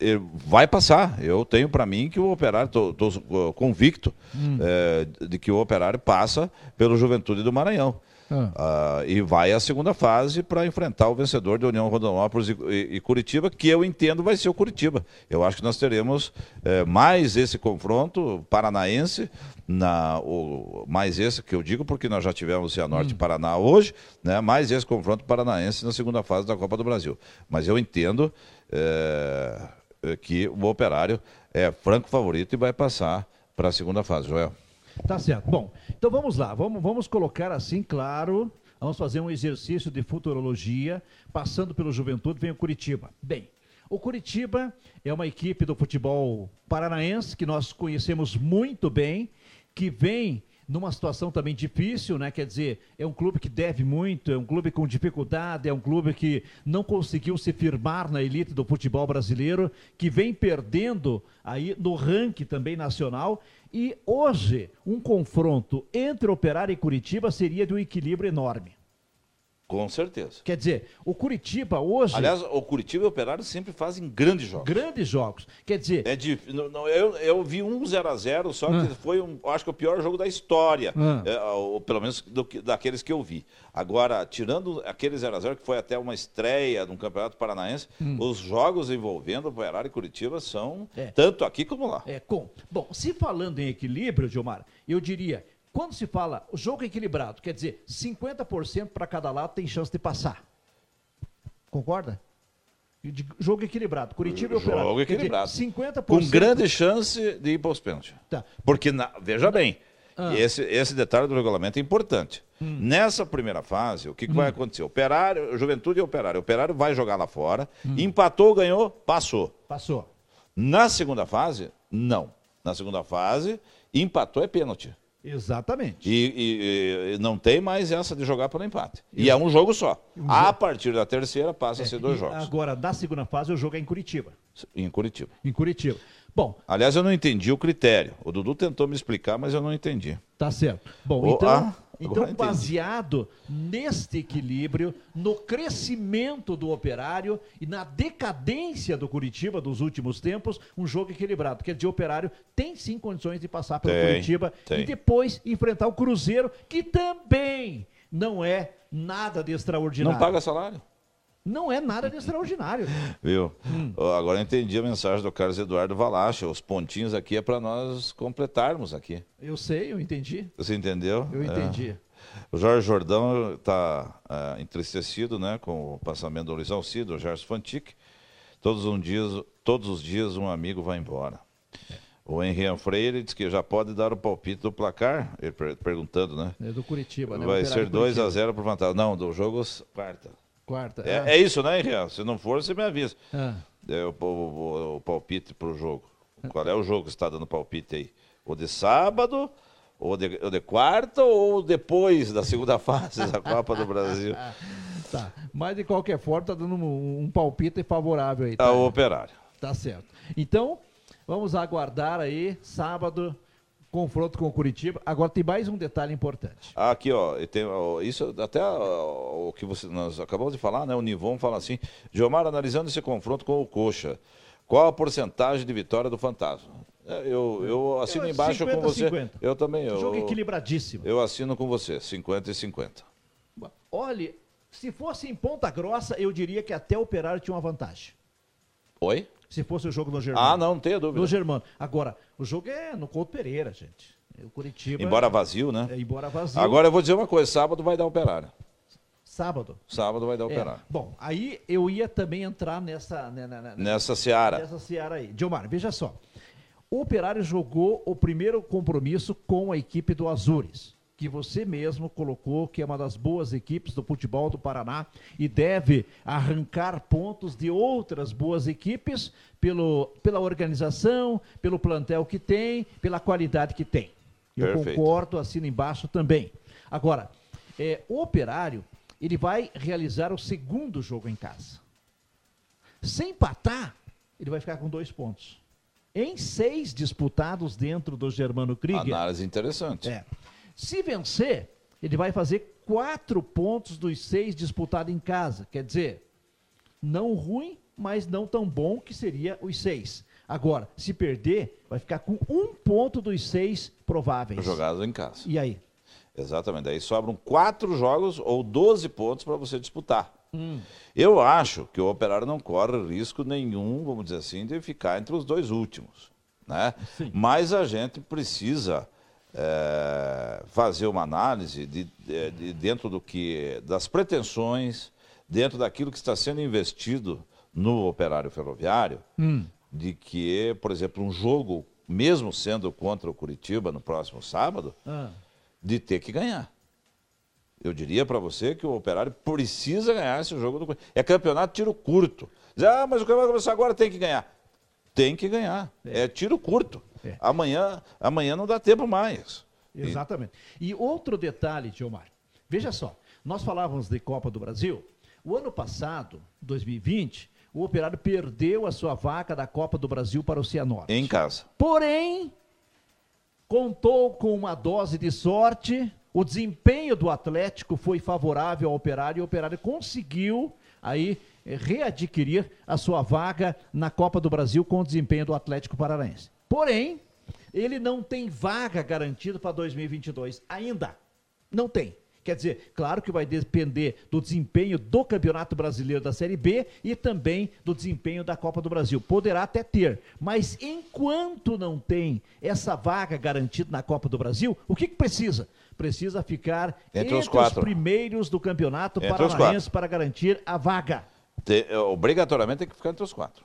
é, vai passar. Eu tenho para mim que o Operário, estou convicto hum. é, de que o Operário passa pelo Juventude do Maranhão. Ah. Uh, e vai à segunda fase para enfrentar o vencedor de União Rondonópolis e, e, e, Curitiba, que eu entendo vai ser o Curitiba. Eu acho que nós teremos é, mais esse confronto paranaense, na, o, mais esse que eu digo porque nós já tivemos o Cianorte hum. Paraná hoje, né, mais esse confronto paranaense na segunda fase da Copa do Brasil. Mas eu entendo é, que o Operário é franco favorito e vai passar para a segunda fase, Joel. Tá certo. Bom, então vamos lá. Vamos, vamos colocar assim, claro. Vamos fazer um exercício de futurologia. Passando pelo Juventude, vem o Curitiba. Bem, o Curitiba é uma equipe do futebol paranaense que nós conhecemos muito bem, que vem numa situação também difícil, né? Quer dizer, é um clube que deve muito, é um clube com dificuldade, é um clube que não conseguiu se firmar na elite do futebol brasileiro, que vem perdendo aí no ranking também nacional. E hoje, um confronto entre Operário e Curitiba seria de um equilíbrio enorme. Com certeza. Quer dizer, o Curitiba hoje. Aliás, o Curitiba e o Operário sempre fazem grandes jogos. Grandes jogos. Quer dizer. É de, não, eu, eu vi um 0x0, só que ah. foi, um, acho que o pior jogo da história. Ah. É, ou, pelo menos do, daqueles que eu vi. Agora, tirando aquele 0x0, que foi até uma estreia no Campeonato Paranaense, hum. os jogos envolvendo o Operário e Curitiba são é. tanto aqui como lá. É, com. Bom, se falando em equilíbrio, Gilmar, eu diria quando se fala o jogo equilibrado, quer dizer, 50% para cada lado tem chance de passar. Concorda? De jogo equilibrado. Curitiba e Operário. Jogo equilibrado. Dizer, 50%... Com grande chance de ir para os pênaltis. Tá. Porque, na, veja bem, ah. esse, esse detalhe do regulamento é importante. Hum. Nessa primeira fase, o que, que hum. vai acontecer? Operário, Juventude e Operário. O Operário vai jogar lá fora, hum. empatou, ganhou, passou. Passou. Na segunda fase, não. Na segunda fase, empatou é pênalti. Exatamente. E, e, e, não tem mais essa de jogar pelo empate. E é um jogo só. Um a jogo. partir da terceira passa é, a ser dois jogos. Agora, da segunda fase, o jogo é em Curitiba. Em Curitiba. Em Curitiba. Bom. Aliás, eu não entendi o critério. O Dudu tentou me explicar, mas eu não entendi. Tá certo. Bom, o, então. Ah, então, baseado neste equilíbrio, no crescimento do operário e na decadência do Curitiba dos últimos tempos, um jogo equilibrado. Quer dizer, o operário tem sim condições de passar pelo tem, Curitiba tem. e depois enfrentar o Cruzeiro, que também não é nada de extraordinário. Não paga salário? Não é nada de extraordinário. [laughs] Viu? Hum. Agora eu entendi a mensagem do Carlos Eduardo Valacha. Os pontinhos aqui é para nós completarmos aqui. Eu sei, eu entendi. Você entendeu? Eu entendi. É. O Jorge Jordão está é, entristecido né, com o passamento do Luiz Alcido, o Gerson Fantic. Todos, um dias, todos os dias um amigo vai embora. É. O Henrique Freire diz que já pode dar o palpite do placar, ele perguntando, né? É do Curitiba, né? Vai ser 2 a 0 por vantagem. Não, do jogo quarta. Quarta. É, ah. é isso, né, Henrique? Se não for, você me avisa. Ah. É, o, o, o, palpite para o jogo. Qual é o jogo que está dando palpite aí? O de sábado, ou de, ou de quarta, ou depois da segunda [laughs] fase da Copa do Brasil? [laughs] tá. Mas de qualquer forma, está dando um, um, palpite favorável aí. Tá? Ao operário. Tá certo. Então, vamos aguardar aí, sábado, confronto com o Curitiba. Agora tem mais um detalhe importante. Aqui, ó, tem, ó isso até ó, o que você, nós acabamos de falar, né? O Nivon fala assim: Gilmar, analisando esse confronto com o Coxa, qual a porcentagem de vitória do Fantasma? É, eu, eu assino eu, embaixo 50, com você. 50. Eu também. Eu, jogo equilibradíssimo. Eu assino com você, 50 e 50. Olhe, Se fosse em Ponta Grossa, eu diria que até o Operário tinha uma vantagem. Oi? Se fosse o jogo no Germano. Ah, não, não tenho dúvida. No Germano. Agora, o jogo é no Couto Pereira, gente. O Curitiba. Embora vazio, né? É, embora vazio. Agora eu vou dizer uma coisa: sábado vai dar operário. Sábado. Sábado vai dar É. operário. Bom, aí eu ia também entrar nessa. né, né, né, Nessa seara. Nessa seara aí. Dilmar, veja só. O Operário jogou o primeiro compromisso com a equipe do Azures, que você mesmo colocou que é uma das boas equipes do futebol do Paraná e deve arrancar pontos de outras boas equipes pelo, pela organização, pelo plantel que tem, pela qualidade que tem. Eu Perfeito. concordo, assino embaixo também. Agora, é, o Operário, ele vai realizar o segundo jogo em casa. Se empatar, ele vai ficar com dois pontos. Em seis disputados dentro do Germano Krieger. Análise interessante. É. Se vencer, ele vai fazer quatro pontos dos seis disputados em casa. Quer dizer, não ruim, mas não tão bom que seria os seis. Agora, se perder, vai ficar com um ponto dos seis prováveis. Jogados em casa. E aí? Exatamente. Daí sobram quatro jogos ou 12 pontos para você disputar. Eu acho que o Operário não corre risco nenhum, vamos dizer assim, de ficar entre os dois últimos. Né? Sim. Mas a gente precisa eh, fazer uma análise de, de- de dentro do que das pretensões, dentro daquilo que está sendo investido no Operário Ferroviário, de que, por exemplo, um jogo, mesmo sendo contra o Curitiba no próximo sábado, Ah, de ter que ganhar. Eu diria para você que o Operário precisa ganhar esse jogo do Corinthians. É campeonato tiro curto. Diz, ah, mas o campeonato vai começar agora, tem que ganhar. Tem que ganhar. É, tiro curto. É. Amanhã, amanhã não dá tempo mais. Exatamente. E outro detalhe, Gilmar. Veja só, nós falávamos de Copa do Brasil. O ano passado, 2020, o Operário perdeu a sua vaca da Copa do Brasil para o Cianorte. Em casa. Porém, contou com uma dose de sorte. O desempenho do Atlético foi favorável ao Operário e o Operário conseguiu aí eh, readquirir a sua vaga na Copa do Brasil com o desempenho do Atlético Paranaense. Porém, ele não tem vaga garantida para 2022 ainda. Não tem. Quer dizer, claro que vai depender do desempenho do Campeonato Brasileiro da Série B e também do desempenho da Copa do Brasil. Poderá até ter, mas enquanto não tem essa vaga garantida na Copa do Brasil, o que, que precisa? Precisa ficar Entre os quatro. primeiros do Campeonato Entre os Paranaense para garantir a vaga. Te- obrigatoriamente tem que ficar entre os quatro.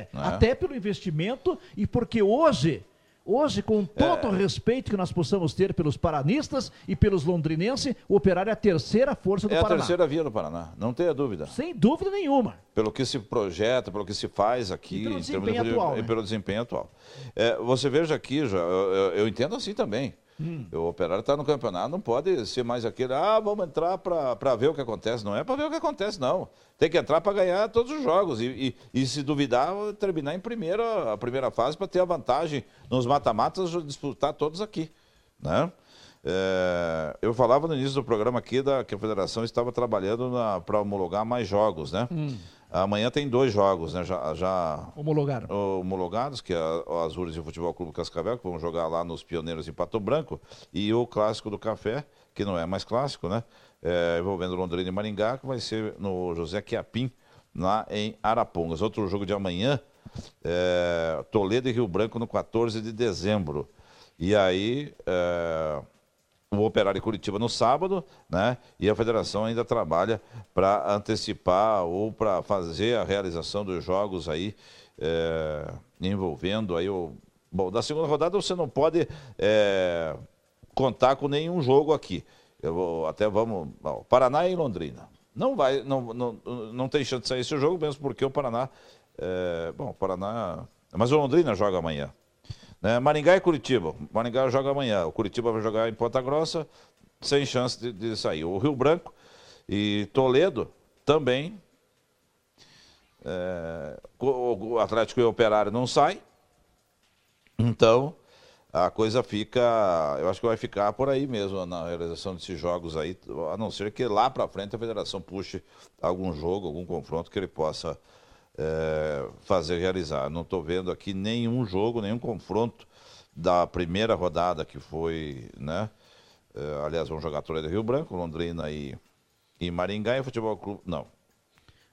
É, é? Até pelo investimento e porque hoje, hoje, com todo o respeito que nós possamos ter pelos paranistas e pelos londrinenses, o Operário é a terceira força do É a Paraná. terceira via do Paraná, não tenha dúvida. Sem dúvida nenhuma. Pelo que se projeta, pelo que se faz aqui. E pelo em termos desempenho de- atual, e né? pelo desempenho atual. É, você veja aqui, já, eu, eu- eu entendo assim também. Hum. O operário está no campeonato, não pode ser mais aquele, ah, vamos entrar para ver o que acontece. Não é para ver o que acontece, não. Tem que entrar para ganhar todos os jogos. E, e- e, se duvidar, terminar em primeira, a primeira fase para ter a vantagem nos mata-matas, disputar todos aqui. Né? É, eu falava no início do programa aqui da, que a federação estava trabalhando para homologar mais jogos, né? Hum. Amanhã tem dois jogos, né? Já, já Homologaram. homologados, que é o Azures e o Futebol Clube Cascavel, que vão jogar lá nos Pioneiros em Pato Branco, e o Clássico do Café, que não é mais clássico, né? É, envolvendo Londrina e Maringá, que vai ser no José Quiapim, lá em Arapongas. Outro jogo de amanhã, é, Toledo e Rio Branco no 14 de dezembro. E aí, é, o Operário Curitiba no sábado, né? E a federação ainda trabalha para antecipar ou para fazer a realização dos jogos aí é, envolvendo aí o bom da segunda rodada você não pode é, contar com nenhum jogo aqui. Eu vou, até vamos Paraná e Londrina. Não vai, não, não, não tem chance de sair esse jogo mesmo porque o Paraná, é, bom, o Paraná, mas o Londrina joga amanhã. Né? Maringá e Curitiba. Maringá joga amanhã. O Curitiba vai jogar em Ponta Grossa, sem chance de, de sair. O Rio Branco e Toledo também. É, o Atlético e o Operário não sai. Então, a coisa fica. Eu acho que vai ficar por aí mesmo na realização desses jogos aí, a não ser que lá para frente a federação puxe algum jogo, algum confronto que ele possa é, fazer realizar. Não estou vendo aqui nenhum jogo, nenhum confronto da primeira rodada que foi, né? É, aliás, vão jogar Toledo e Rio Branco, Londrina e, E Maringá e Futebol Clube. Não.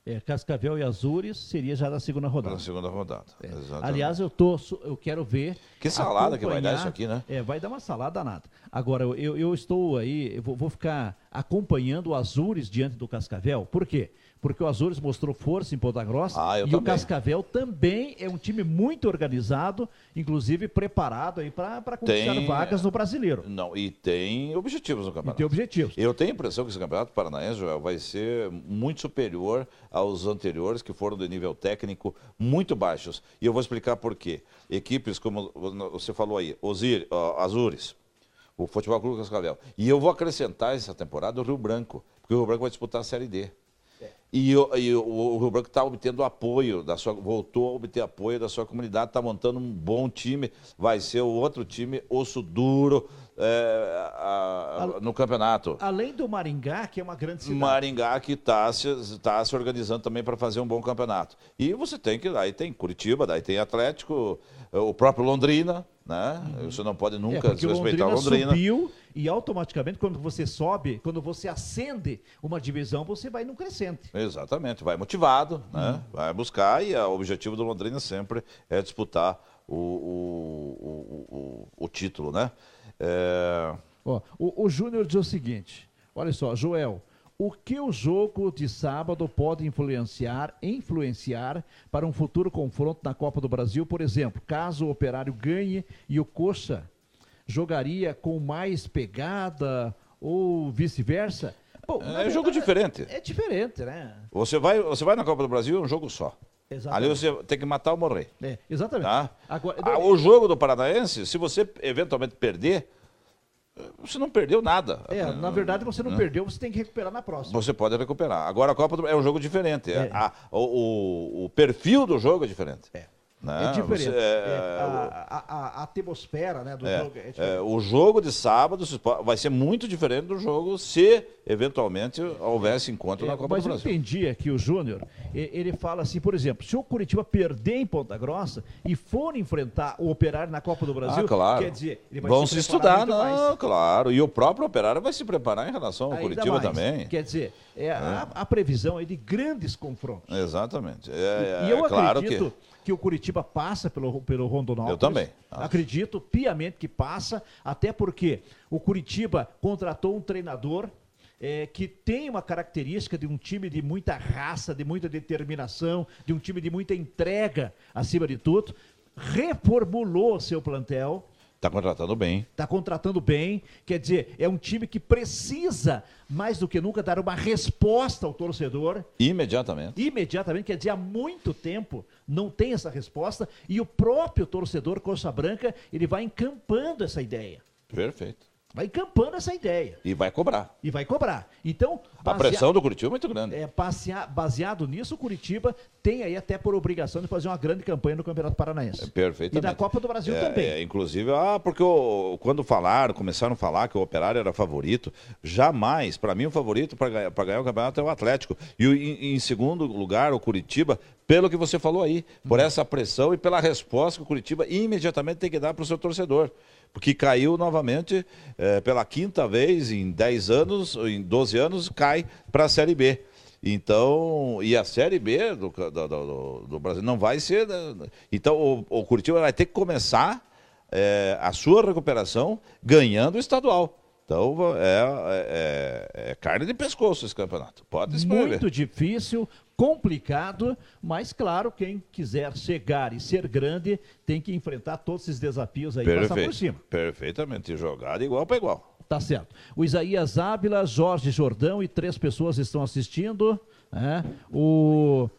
É, Cascavel e Azures seria já na segunda rodada. Na segunda rodada. É. Aliás, eu tô, eu quero ver. Que salada que vai dar isso aqui, né? É, vai dar uma salada danada. Agora, eu, eu estou aí, eu vou, vou ficar acompanhando o Azures diante do Cascavel. Por quê? porque o Azures mostrou força em Ponta Grossa ah, e também. o Cascavel também é um time muito organizado, inclusive preparado aí para conquistar tem... vagas no Brasileiro. Não, e tem objetivos no campeonato. E tem objetivos. Eu tenho a impressão que esse campeonato paranaense Joel, vai ser muito superior aos anteriores que foram de nível técnico muito baixos. E eu vou explicar por quê. Equipes como você falou aí, Osir, uh, Azures, o Futebol Clube Cascavel. E eu vou acrescentar essa temporada o Rio Branco, porque o Rio Branco vai disputar a Série D. E, e o, Rio Branco está obtendo apoio, da sua, voltou a obter apoio da sua comunidade, está montando um bom time, vai ser o outro time osso duro é, a, a, no campeonato. Além do Maringá, que é uma grande cidade. Maringá que está se, tá se organizando também para fazer um bom campeonato. E você tem que, aí tem Curitiba, daí tem Atlético, o próprio Londrina, né? Uhum. Você não pode nunca é, desrespeitar o Londrina. Subiu e automaticamente, quando você sobe, quando você ascende uma divisão, você vai no crescente. Exatamente, vai motivado, né? Uhum. Vai buscar e o objetivo do Londrina sempre é disputar o, o, o, o, o título, né? É... Ó, o, o Júnior diz o seguinte: olha só, Joel. O que o jogo de sábado pode influenciar, influenciar para um futuro confronto na Copa do Brasil? Por exemplo, caso o Operário ganhe e o Coxa jogaria com mais pegada ou vice-versa? É jogo diferente. É diferente, né? Você vai, você vai na Copa do Brasil, é um jogo só. Exatamente. Ali você tem que matar ou morrer. É, exatamente. Tá? Agora, ah, o jogo do Paranaense, se você eventualmente perder, você não perdeu nada. É, na verdade você não né? perdeu, você tem que recuperar na próxima. Você pode recuperar. Agora a Copa do... é um jogo diferente. É. A, o, o, perfil do jogo é diferente. É. Né? É diferente. Você, é, é, a, a, a, atmosfera né, do é, jogo é, é O jogo de sábado vai ser muito diferente do jogo se, eventualmente, houvesse encontro na Copa do Brasil. Mas eu entendi aqui o Júnior, ele fala assim, por exemplo, se o Curitiba perder em Ponta Grossa e for enfrentar o Operário na Copa do Brasil, ah, claro. quer dizer, ele vai Vão se, se estudar, não, mais. claro. E o próprio Operário vai se preparar em relação ao Ainda Curitiba mais. também. Quer dizer, é, A, a, previsão é de grandes confrontos. Exatamente. É, e eu claro acredito... Que que o Curitiba passa pelo, pelo Rondonópolis. Eu também. Acho. Acredito piamente que passa, até porque o Curitiba contratou um treinador é, que tem uma característica de um time de muita raça, de muita determinação, de um time de muita entrega, acima de tudo, reformulou seu plantel, Está contratando bem. Está contratando bem. Quer dizer, é um time que precisa, mais do que nunca, dar uma resposta ao torcedor. Imediatamente. Imediatamente. Quer dizer, há muito tempo não tem essa resposta. E o próprio torcedor Coxa Branca, ele vai encampando essa ideia. Perfeito vai encampando essa ideia. E vai cobrar. E vai cobrar. Então, a pressão do Curitiba é muito grande. É, baseado nisso, o Curitiba tem aí até por obrigação de fazer uma grande campanha no Campeonato Paranaense. É, perfeitamente. E da Copa do Brasil é, também. É, inclusive, ah, porque o, quando falaram, começaram a falar que o Operário era favorito, jamais, para mim o favorito para ganhar, ganhar o campeonato é o Atlético. E em, em segundo lugar, o Curitiba, pelo que você falou aí, por hum. essa pressão e pela resposta que o Curitiba imediatamente tem que dar para o seu torcedor porque caiu novamente é, pela quinta vez em 10 anos, em 12 anos, cai para a Série B. Então, e a Série B do, do, do, do Brasil não vai ser. Né? Então, o, o Curitiba vai ter que começar é, a sua recuperação ganhando o estadual. Então é, é, é, carne de pescoço esse campeonato. Pode escrever. Muito difícil, complicado, mas claro, quem quiser chegar e ser grande tem que enfrentar todos esses desafios aí Perfeito, passar por cima. Perfeitamente, jogado igual para igual. Tá certo. O Isaías Ávila, Jorge Jordão e três pessoas estão assistindo. Né? O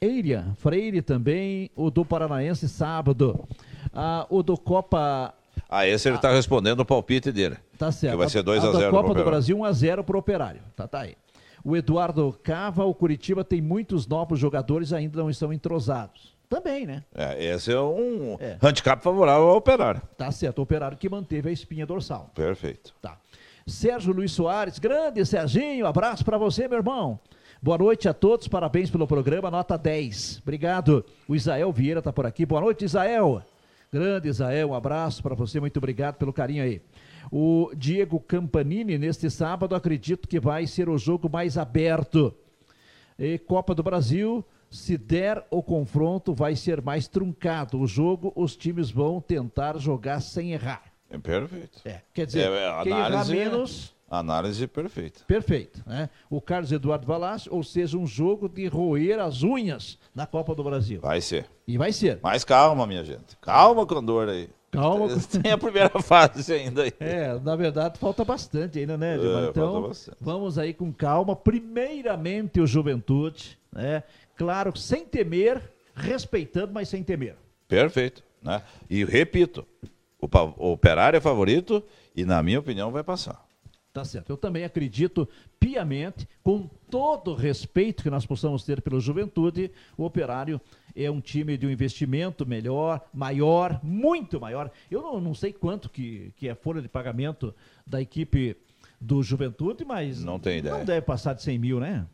Eiria Freire também, o do Paranaense sábado. Ah, o do Copa ah, esse ele está respondendo o palpite dele. Tá certo. Que vai ser 2 a 0 Da Copa do Brasil, 1 a 0 para o Operário. Tá, tá aí. O Eduardo Cava, o Curitiba tem muitos novos jogadores ainda não estão entrosados. Também, né? É, esse é um é. handicap favorável ao Operário. Tá certo, o Operário que manteve a espinha dorsal. Perfeito. Tá. Sérgio Luiz Soares, grande Serginho, abraço para você, meu irmão. Boa noite a todos, parabéns pelo programa, nota 10. Obrigado. O Isael Vieira está por aqui. Boa noite, Isael. Grande Isael, um abraço para você, muito obrigado pelo carinho aí. O Diego Campanini, neste sábado, acredito que vai ser o jogo mais aberto. E Copa do Brasil, se der o confronto, vai ser mais truncado. O jogo, os times vão tentar jogar sem errar. É perfeito. É, quer dizer, É, é, quem errar menos, Análise perfeita. perfeito. Né? O Carlos Eduardo Valache, ou seja, um jogo de roer as unhas na Copa do Brasil. Vai ser. E vai ser. Mas calma, minha gente. Calma com a dor aí. Calma. [laughs] Tem a primeira fase ainda aí. É, na verdade falta bastante ainda, né, Gilmar? É, então, vamos aí com calma. Primeiramente o Juventude, né? Claro, sem temer, respeitando, mas sem temer. Perfeito. Né? E repito, o, o Operário é favorito e, na minha opinião, vai passar. Tá certo. Eu também acredito piamente, com todo o respeito que nós possamos ter pelo Juventude, o Operário é um time de um investimento melhor, maior, muito maior. Eu não, não sei quanto que, que é a folha de pagamento da equipe do Juventude, mas Não tem ideia. não deve passar de 100 mil, né?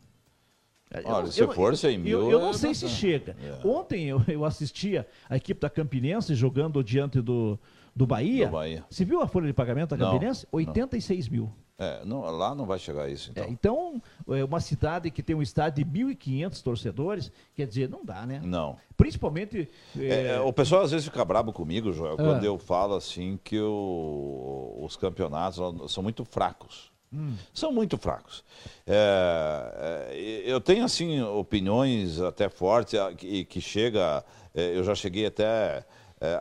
Olha, se for 100 mil, Eu, eu não é sei se bastante. chega. Ontem eu, eu assistia a equipe da Campinense jogando diante do, do Bahia. Do Bahia. Você viu a folha de pagamento da Não, Campinense? 86 mil. É, não, lá não vai chegar isso, É, então. então, é uma cidade que tem um estádio de 1.500 torcedores, quer dizer, não dá, né? Não. Principalmente. É, é, é, o pessoal às vezes fica brabo comigo, Joel, Ah. quando eu falo assim que o- os campeonatos são muito fracos. Hum. São muito fracos. Eu tenho assim opiniões até fortes a- que, chega, eu já cheguei até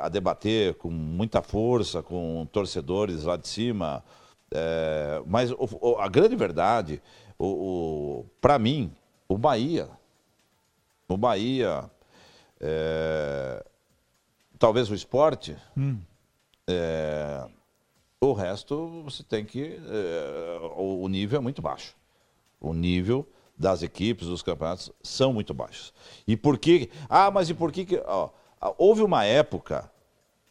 a debater com muita força com torcedores lá de cima. É, mas o- o- a grande verdade, o, o, para mim, o Bahia, o Bahia, é, talvez o esporte, é, o resto você tem que. é, o, nível é muito baixo. O nível das equipes, dos campeonatos, são muito baixos. E por que. Ah, mas e por que. ó, houve uma época.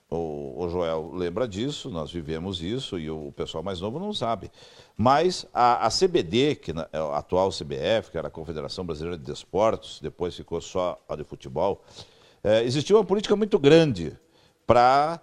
O, o Joel lembra disso, nós vivemos isso e o pessoal mais novo não sabe. Mas a, a CBD, que na- é a atual CBF, que era a Confederação Brasileira de Desportos, depois ficou só a de futebol, eh, existia uma política muito grande para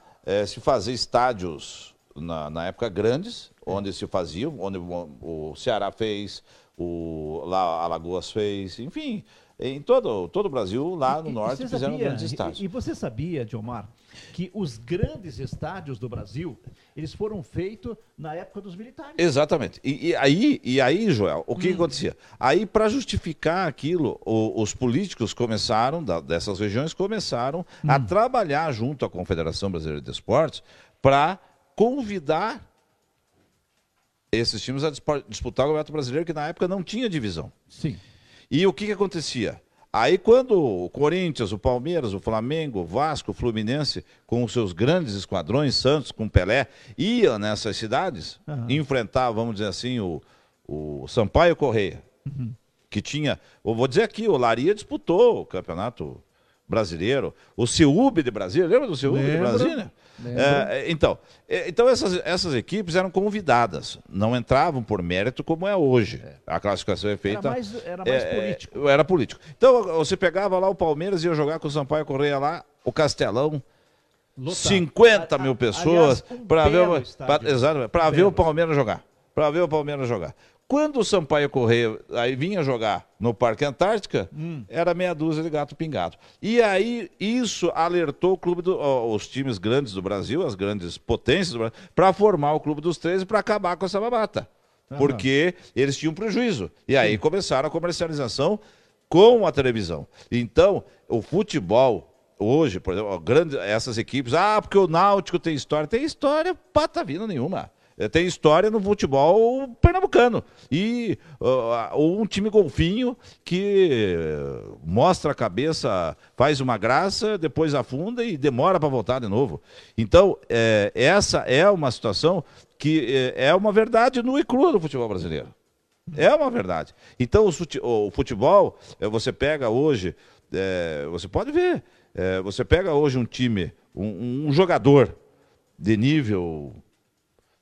se fazer estádios na, na época grandes, onde se faziam, onde o, o Ceará fez, o lá Alagoas fez, enfim, em todo, todo o Brasil, lá no E- e norte, fizeram sabia- grandes e- estádios. E, você sabia, Diomar, que os grandes estádios do Brasil, eles foram feitos na época dos militares. Exatamente. E, e aí, e aí, Joel, o que, que acontecia? Aí, para justificar aquilo, o- os políticos começaram, da- dessas regiões, começaram a trabalhar junto à Confederação Brasileira de Esportes para convidar esses times a disputar o Campeonato Brasileiro, que na época não tinha divisão. Sim. E o que, que acontecia? Aí, quando o Corinthians, o Palmeiras, o Flamengo, o Vasco, o Fluminense, com os seus grandes esquadrões, Santos com Pelé, ia nessas cidades Aham. enfrentar, vamos dizer assim, o, o Sampaio Correia, que tinha. Eu vou dizer aqui, o Laria disputou o campeonato brasileiro, o Ciúbe de Brasília, lembra do Ciúbe de Brasília? É, é, então, é, então essas, essas equipes eram convidadas, não entravam por mérito como é hoje. A classificação é feita. mais- era mais é, político. é, Era político. Então você pegava lá o Palmeiras e ia jogar com o Sampaio Correia lá, o Castelão, Lotado. 50 A- mil pessoas um para ver, pra- exatamente, pra ver o Palmeiras jogar. Para ver o Palmeiras jogar. Quando o Sampaio Correia aí vinha jogar no Parque Antártica, Hum. era meia dúzia de gato pingado. E aí isso alertou o clube do- ó, os times grandes do Brasil, as grandes potências do Brasil, para formar o clube dos 13 para acabar com essa babata. Porque eles tinham prejuízo. E aí começaram a comercialização com a televisão. Então, o futebol hoje, por exemplo, grande, essas equipes, ah, porque o Náutico tem história, tem história patavina nenhuma. Eh, Tem história no futebol pernambucano. E ou um time golfinho que eh, mostra a cabeça, faz uma graça, depois afunda e demora para voltar de novo. Então, eh, essa é uma situação que eh, é uma verdade nua e crua do futebol brasileiro. É uma verdade. Então, o futebol, eh, você pega hoje, eh, você pode ver, você pega hoje um time, um, um jogador de nível,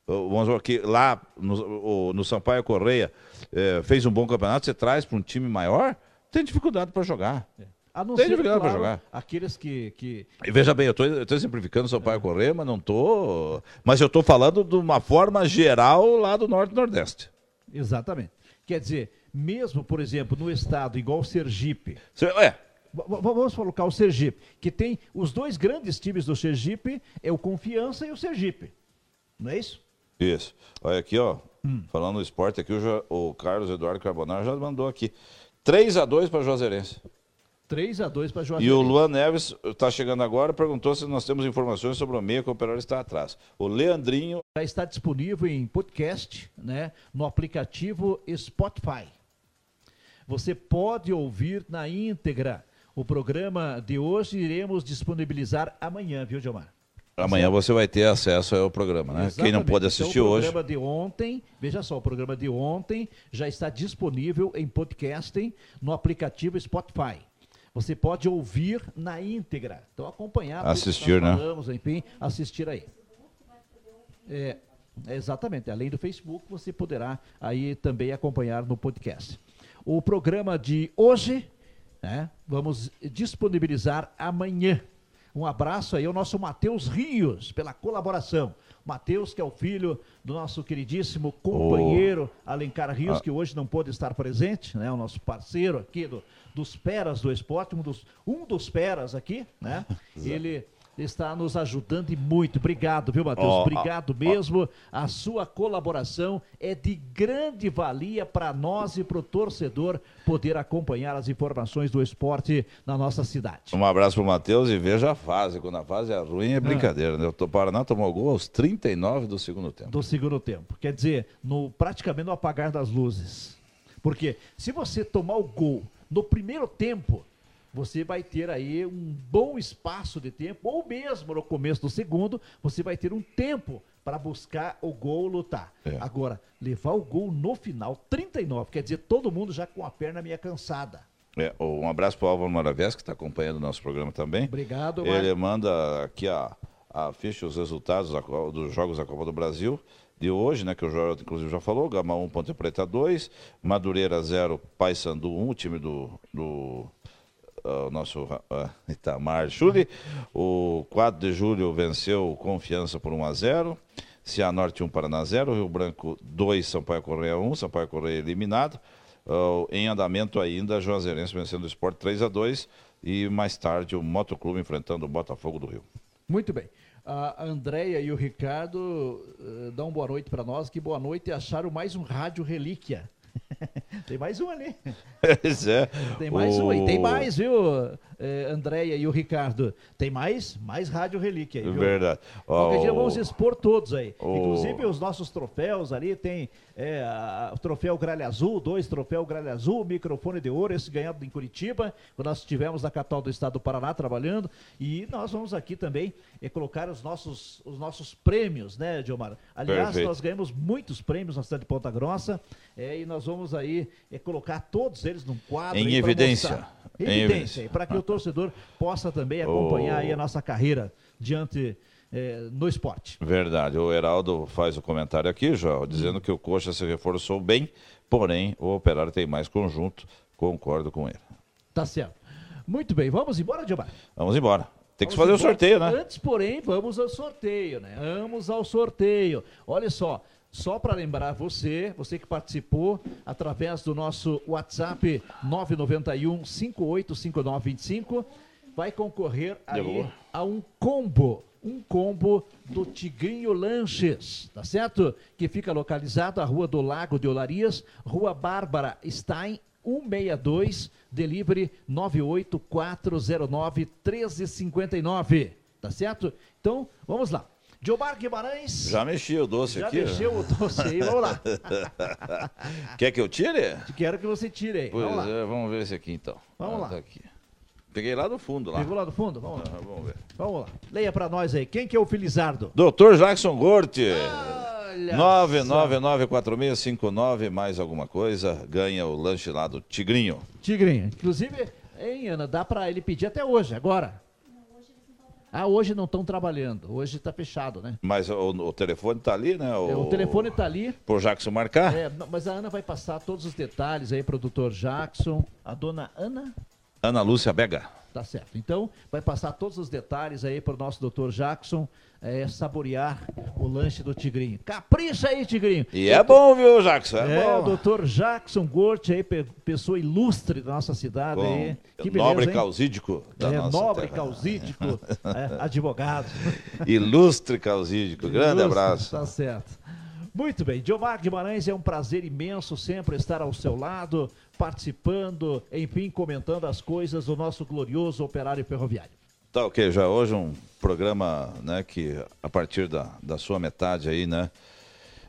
vamos dizer que lá no, o- no Sampaio Correia eh, fez um bom campeonato, você traz para um time maior, tem dificuldade para jogar. A não Tem ser, dificuldade claro, jogar. aqueles que, que E veja bem, eu estou simplificando seu pai correr, mas não tô. Mas eu estou falando de uma forma geral lá do Norte e Nordeste. Exatamente. Quer dizer, mesmo, por exemplo, no estado igual o Sergipe, Cê- É, vamos colocar o Sergipe, que tem os dois grandes times do Sergipe, é o Confiança e o Sergipe. Não é isso? Isso. Olha aqui, ó. Falando no esporte aqui, o, o Carlos Eduardo Carbonaro já mandou aqui. 3 a 2 para Juazeirense. 3 a 2 para E Juazeiro. o Luan Neves está chegando agora perguntou se nós temos informações sobre o meia que o operário está atrás. O Leandrinho Já está disponível em podcast, né, no aplicativo Spotify. Você pode ouvir na íntegra. O programa de hoje iremos disponibilizar amanhã, viu, Gilmar? Amanhã você vai ter acesso ao programa, né? Quem não Exatamente. pode Então, assistir o hoje. programa de ontem, veja só, o programa de ontem já está disponível em podcasting no aplicativo Spotify. Você pode ouvir na íntegra. Então acompanhar Assistir, né? falamos, enfim, assistir aí. É, exatamente. Além do Facebook, você poderá aí também acompanhar no podcast. O programa de hoje, né, vamos disponibilizar amanhã. Um abraço aí ao nosso Matheus Rios pela colaboração. Matheus, que é o filho do nosso queridíssimo companheiro Alencar Rios, Ah. que hoje não pôde estar presente, né? O nosso parceiro aqui do, dos Peras do Esporte, um dos, um dos Peras aqui, né? [laughs] Ele está nos ajudando e muito. Obrigado, viu, Matheus? Ó, Obrigado mesmo. A sua colaboração é de grande valia para nós e para o torcedor poder acompanhar as informações do esporte na nossa cidade. Um abraço pro Matheus e veja a fase. Quando a fase é ruim, é brincadeira, né? O Paraná tomou gol aos 39 do segundo tempo. do segundo tempo. Quer dizer, no, praticamente no apagar das luzes. Porque se você tomar o gol no primeiro tempo, você vai ter aí um bom espaço de tempo, ou mesmo no começo do segundo, você vai ter um tempo para buscar o gol lutar. É. Agora, levar o gol no final, 39, quer dizer, todo mundo já com a perna meio cansada. É, um abraço pro Álvaro Maravias, que está acompanhando o nosso programa também. Obrigado, Ele Mário. manda aqui a, a ficha, os resultados da dos jogos da Copa do Brasil de hoje, né? Que o Joel, inclusive, já falou. Gama 1, Ponte Preta 2, Madureira 0, Paysandu 1, o time do, do ah, nosso ah, Itamar Chuli. O 4 de julho venceu o Confiança por 1 a 0. Cianorte 1, Paraná 0. Rio Branco 2, Sampaio Correia 1. Sampaio Correia eliminado. Ah, em andamento ainda, Juazeirense vencendo o Sport 3 a 2 E mais tarde o Motoclube enfrentando o Botafogo do Rio. Muito bem. A Andréia e o Ricardo eh, dão boa noite para nós. Que boa noite acharam mais um rádio relíquia. Tem mais um ali. [laughs] Pois é. Tem mais um aí. O- Tem mais, viu, eh, Andréia e o Ricardo? Tem mais? Mais rádio relíquia aí, viu? Verdade. Qualquer Ó, dia vamos expor todos aí. o- Inclusive os nossos troféus ali, tem é, a- o troféu Gralha Azul, dois troféu Gralha Azul, microfone de ouro, esse ganhado em Curitiba, quando nós estivemos na capital do estado do Paraná trabalhando. E nós vamos aqui também é, colocar os nossos, os nossos prêmios, né, Diomar? Aliás, Perfeito. nós ganhamos muitos prêmios na cidade de Ponta Grossa é, e nós vamos aí é, colocar todos eles num quadro. Em evidência. mostrar. Para que o torcedor possa também acompanhar O- aí a nossa carreira diante eh, no esporte. Verdade. O Heraldo faz o comentário aqui, João, dizendo que o Coxa se reforçou bem, porém o Operário tem mais conjunto. Concordo com ele. Tá certo. Muito bem, vamos embora, Gilmar? Vamos embora. Tem que Vamos fazer o embora. sorteio, né? Antes, porém, vamos ao sorteio, né? Vamos ao sorteio. Olha só, só para lembrar você, você que participou através do nosso WhatsApp 991 585925, vai concorrer aí Derrubou. a um combo. Um combo do Tigrinho Lanches, tá certo? Que fica localizado à Rua do Lago de Olarias, Rua Bárbara Stein, 162, delivery 98409 1359, tá certo? Então, vamos lá. Diomar Guimarães. Já mexi o doce Já aqui. ó. mexeu o doce aí, vamos lá. [laughs] Quer que eu tire? Quero que você tire aí. Pois vamos lá. é, vamos ver esse aqui então. Vamos Ah, lá. tá aqui. Peguei lá do fundo lá. Pegou lá do fundo? Vamos lá. Ah, vamos ver. Vamos lá. Leia pra nós aí. Quem que é o Felizardo? Doutor Jackson Gorte. Olha 9994659, mais alguma coisa, ganha o lanche lá do Tigrinho. Tigrinho. Inclusive, hein, Ana, dá pra ele pedir até hoje, agora. Ah, hoje não estão trabalhando. Hoje tá fechado, né? Mas o, o telefone tá ali, né? É, O telefone tá ali. Pro Jackson marcar? É, não, mas a Ana vai passar todos os detalhes aí pro doutor Jackson. A dona Ana? Ana Lúcia Bega. Tá certo. Então, vai passar todos os detalhes aí para o nosso doutor Jackson é, saborear o lanche do Tigrinho. Capricha aí, Tigrinho. E é bom, viu, Jackson? É, É, bom. o doutor Jackson Gort aí, pe- pessoa ilustre da nossa cidade Bom, aí. Que beleza, nobre hein? causídico da é, nossa nobre terra. causídico, [laughs] é, advogado. Ilustre causídico. Grande Ilustre, abraço. Tá certo. Muito bem, Diomar Guimarães, é um prazer imenso sempre estar ao seu lado, participando, enfim, comentando as coisas do nosso glorioso operário ferroviário. Tá ok, já hoje um programa, né, que a partir da, da sua metade aí, né,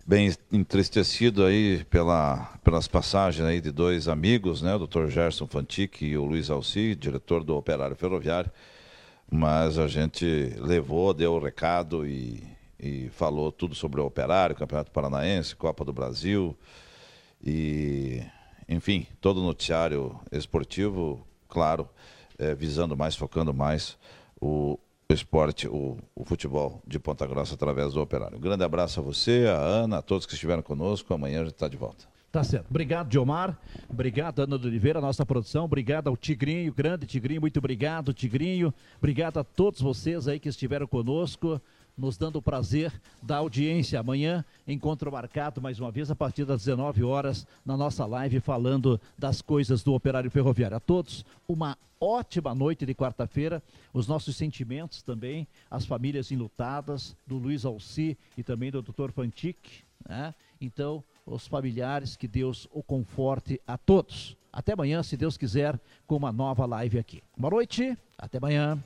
bem entristecido aí pela, pelas passagens aí de dois amigos, né, o Dr. Gerson Fantic e o Luiz Alci, diretor do Operário Ferroviário, mas a gente levou, deu o recado e, e falou tudo sobre o Operário, Campeonato Paranaense, Copa do Brasil e, enfim, todo o noticiário esportivo, claro, eh, visando mais, focando mais o, o esporte, o, o futebol de Ponta Grossa através do Operário. Um grande abraço a você, a Ana, a todos que estiveram conosco. Amanhã a gente está de volta. Tá certo. Obrigado, Diomar. Obrigado, Ana de Oliveira, nossa produção. Obrigado ao Tigrinho, grande Tigrinho. Muito obrigado, Tigrinho. Obrigado a todos vocês aí que estiveram conosco, nos dando o prazer da audiência. Amanhã, encontro marcado mais uma vez a partir das 19 horas na nossa live falando das coisas do operário ferroviário. A todos, uma ótima noite de quarta-feira. Os nossos sentimentos também, as famílias enlutadas, do Luiz Alci e também do Dr. Fantic. Né? Então, os familiares, que Deus o conforte a todos. Até amanhã, se Deus quiser, com uma nova live aqui. Boa noite, até amanhã.